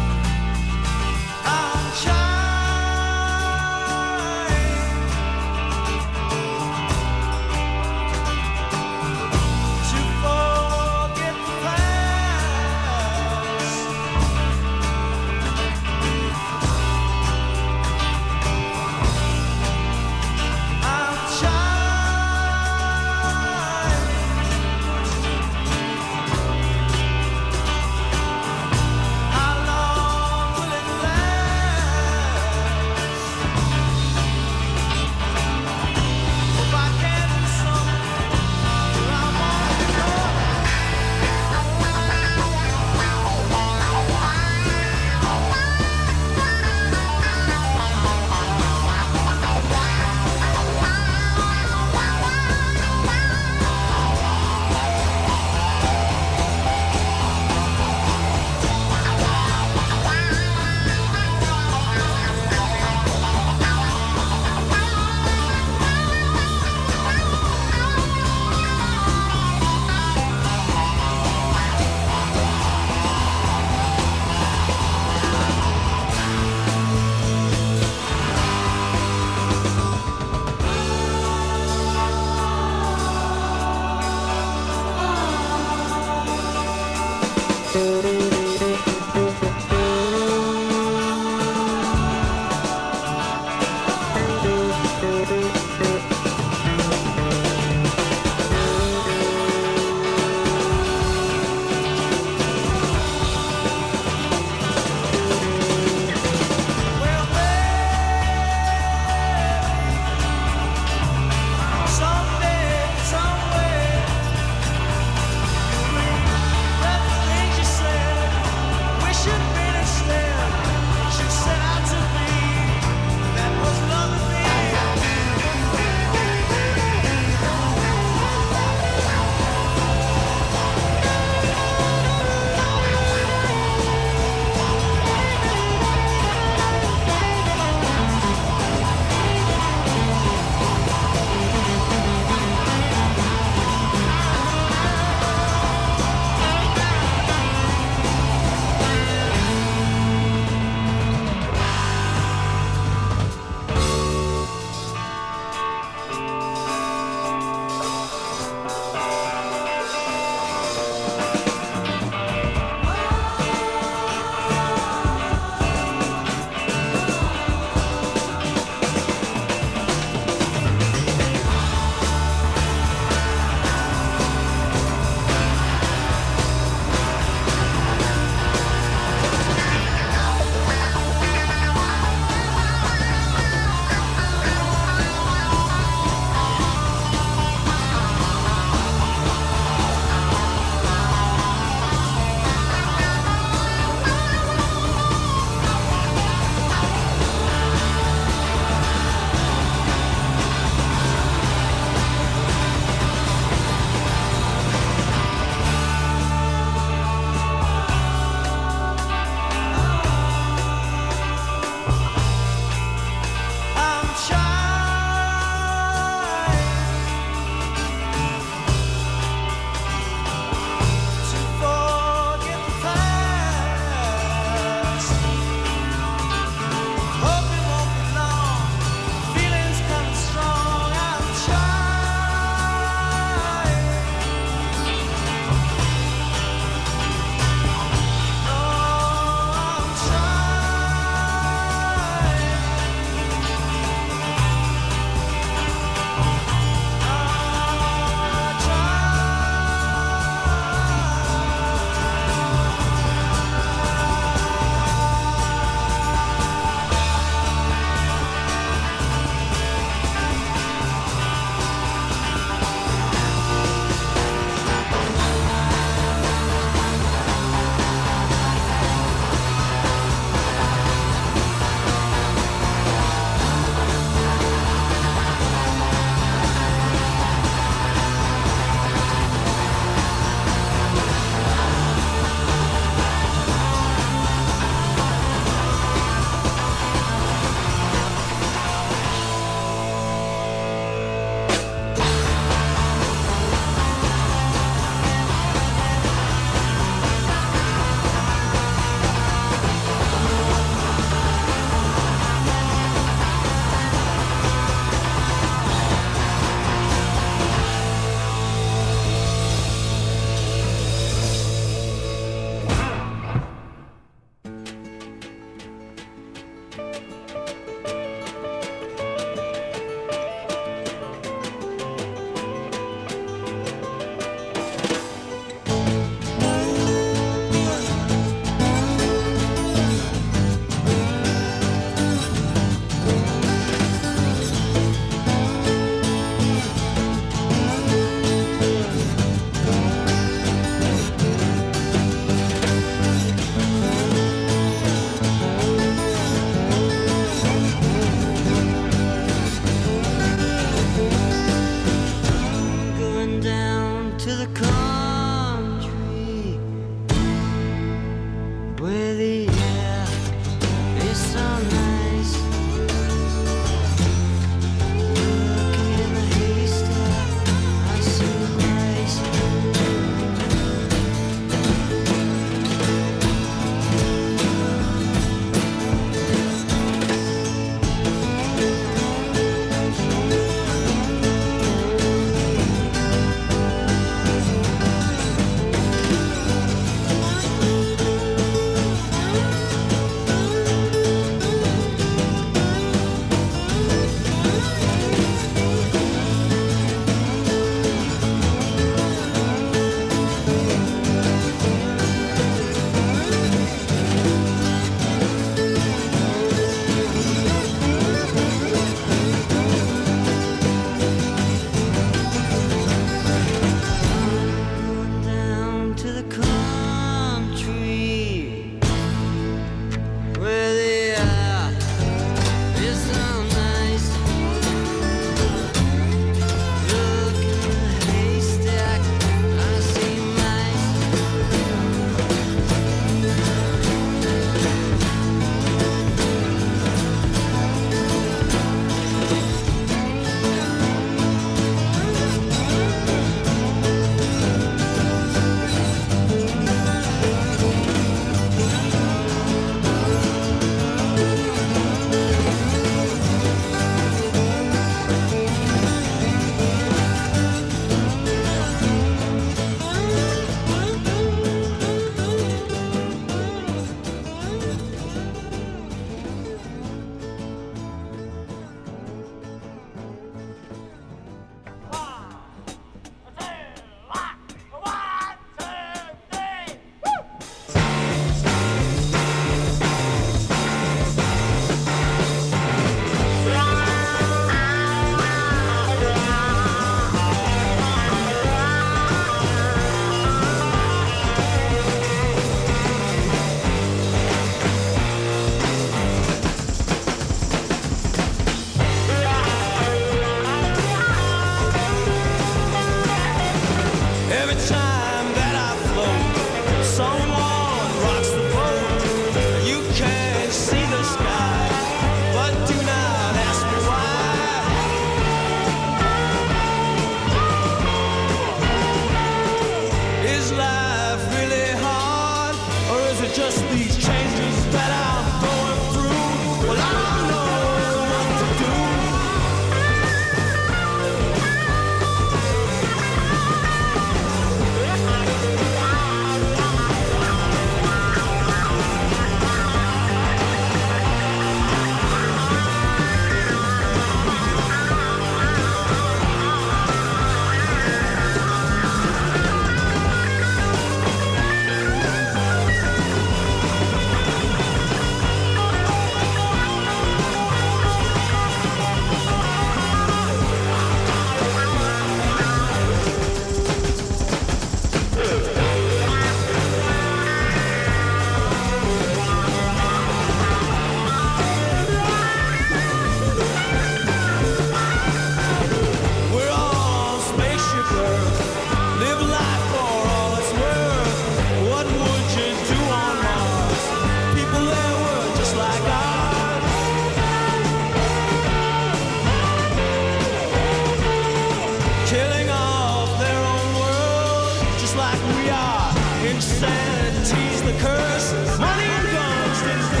Sanity's the curse. Money and guns is the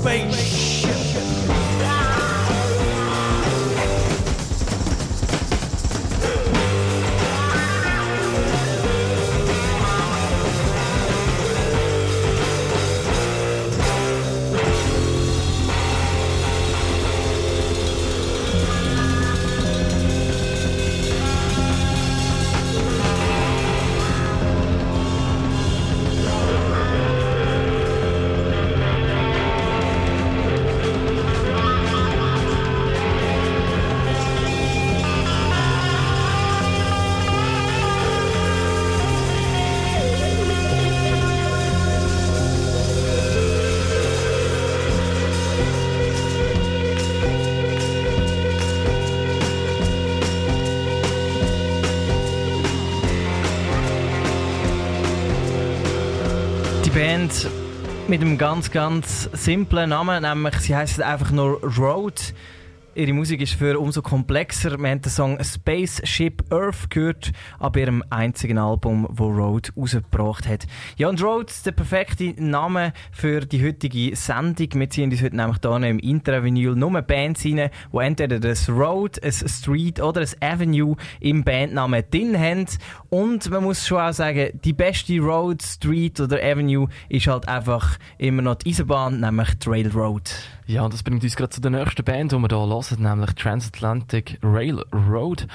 Spaceship. Mit einem ganz, ganz simplen Namen, nämlich sie heißt einfach nur Road. Ihre Musik ist für umso komplexer. Wir haben den Song Spaceship Earth gehört, ab ihrem einzigen Album, wo Road rausgebracht hat. Ja, und Road der perfekte Name für die heutige Sendung. Wir ziehen uns heute nämlich hier im Intravinyl nur Bands rein, die entweder das Road, ein Street oder ein Avenue im Bandnamen drin haben. Und man muss schon auch sagen, die beste Road, Street oder Avenue ist halt einfach immer noch die Eisenbahn, nämlich die Railroad. Ja, und das bringt uns gerade zu der nächsten Band, die wir hier hören, nämlich Transatlantic Railroad.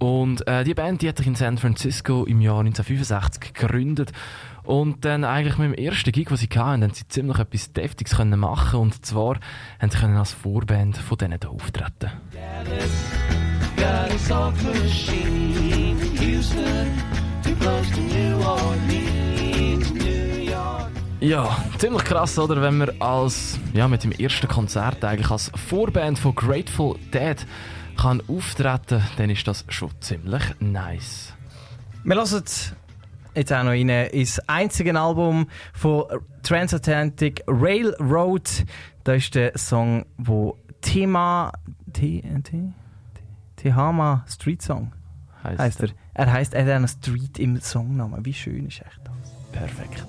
Und äh, die Band die hat sich in San Francisco im Jahr 1965 gegründet. Und dann eigentlich mit dem ersten Gig, den sie hatten, haben sie ziemlich etwas Deftiges können machen Und zwar haben sie können als Vorband von denen hier auftreten. Got Ja, ziemlich krass, oder? Wenn man als, ja, mit dem ersten Konzert eigentlich als Vorband von Grateful Dead kann auftreten, dann ist das schon ziemlich nice. Wir hören jetzt auch noch rein ins einzige Album von Transatlantic Railroad. Da ist der Song, wo Thema. T, T, Tehama Street Song heißt er. Er heißt, er hat einen Street im Songnamen. Wie schön ist echt das? Perfekt.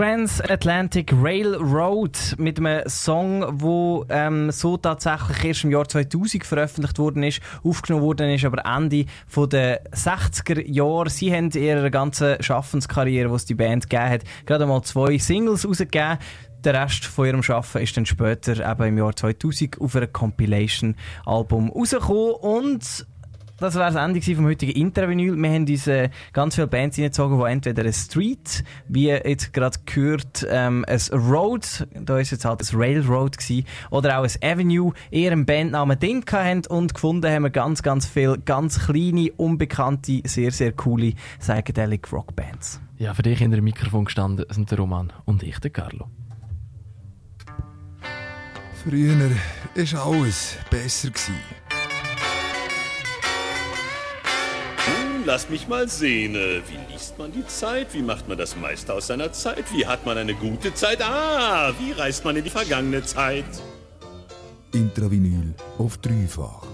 Transatlantic Railroad mit einem Song, wo ähm, so tatsächlich erst im Jahr 2000 veröffentlicht worden ist, aufgenommen worden ist, aber Ende von der 60er Jahre. Sie haben in ihrer ganzen Schaffenskarriere, die es die Band gegeben hat, gerade mal zwei Singles rausgegeben. Der Rest von ihrem Schaffen ist dann später eben im Jahr 2000 auf einem Compilation-Album rausgekommen und das war das Ende vom heutigen Intervinyl. Wir haben uns äh, ganz viele Bands hineingezogen, die entweder ein Street, wie jetzt gerade gehört, ähm, ein Road, da ist jetzt halt ein Railroad gewesen, oder auch ein Avenue, eher einen Bandnamen Ding haben und gefunden haben wir ganz, ganz viele ganz kleine, unbekannte, sehr, sehr coole Psychedelic Rockbands. Ja, für dich hinter dem Mikrofon gestanden sind der Roman und ich, der Carlo. Früher war alles besser. Gewesen. Lass mich mal sehen. äh, Wie liest man die Zeit? Wie macht man das meiste aus seiner Zeit? Wie hat man eine gute Zeit? Ah, wie reist man in die vergangene Zeit? Intravinyl auf dreifach.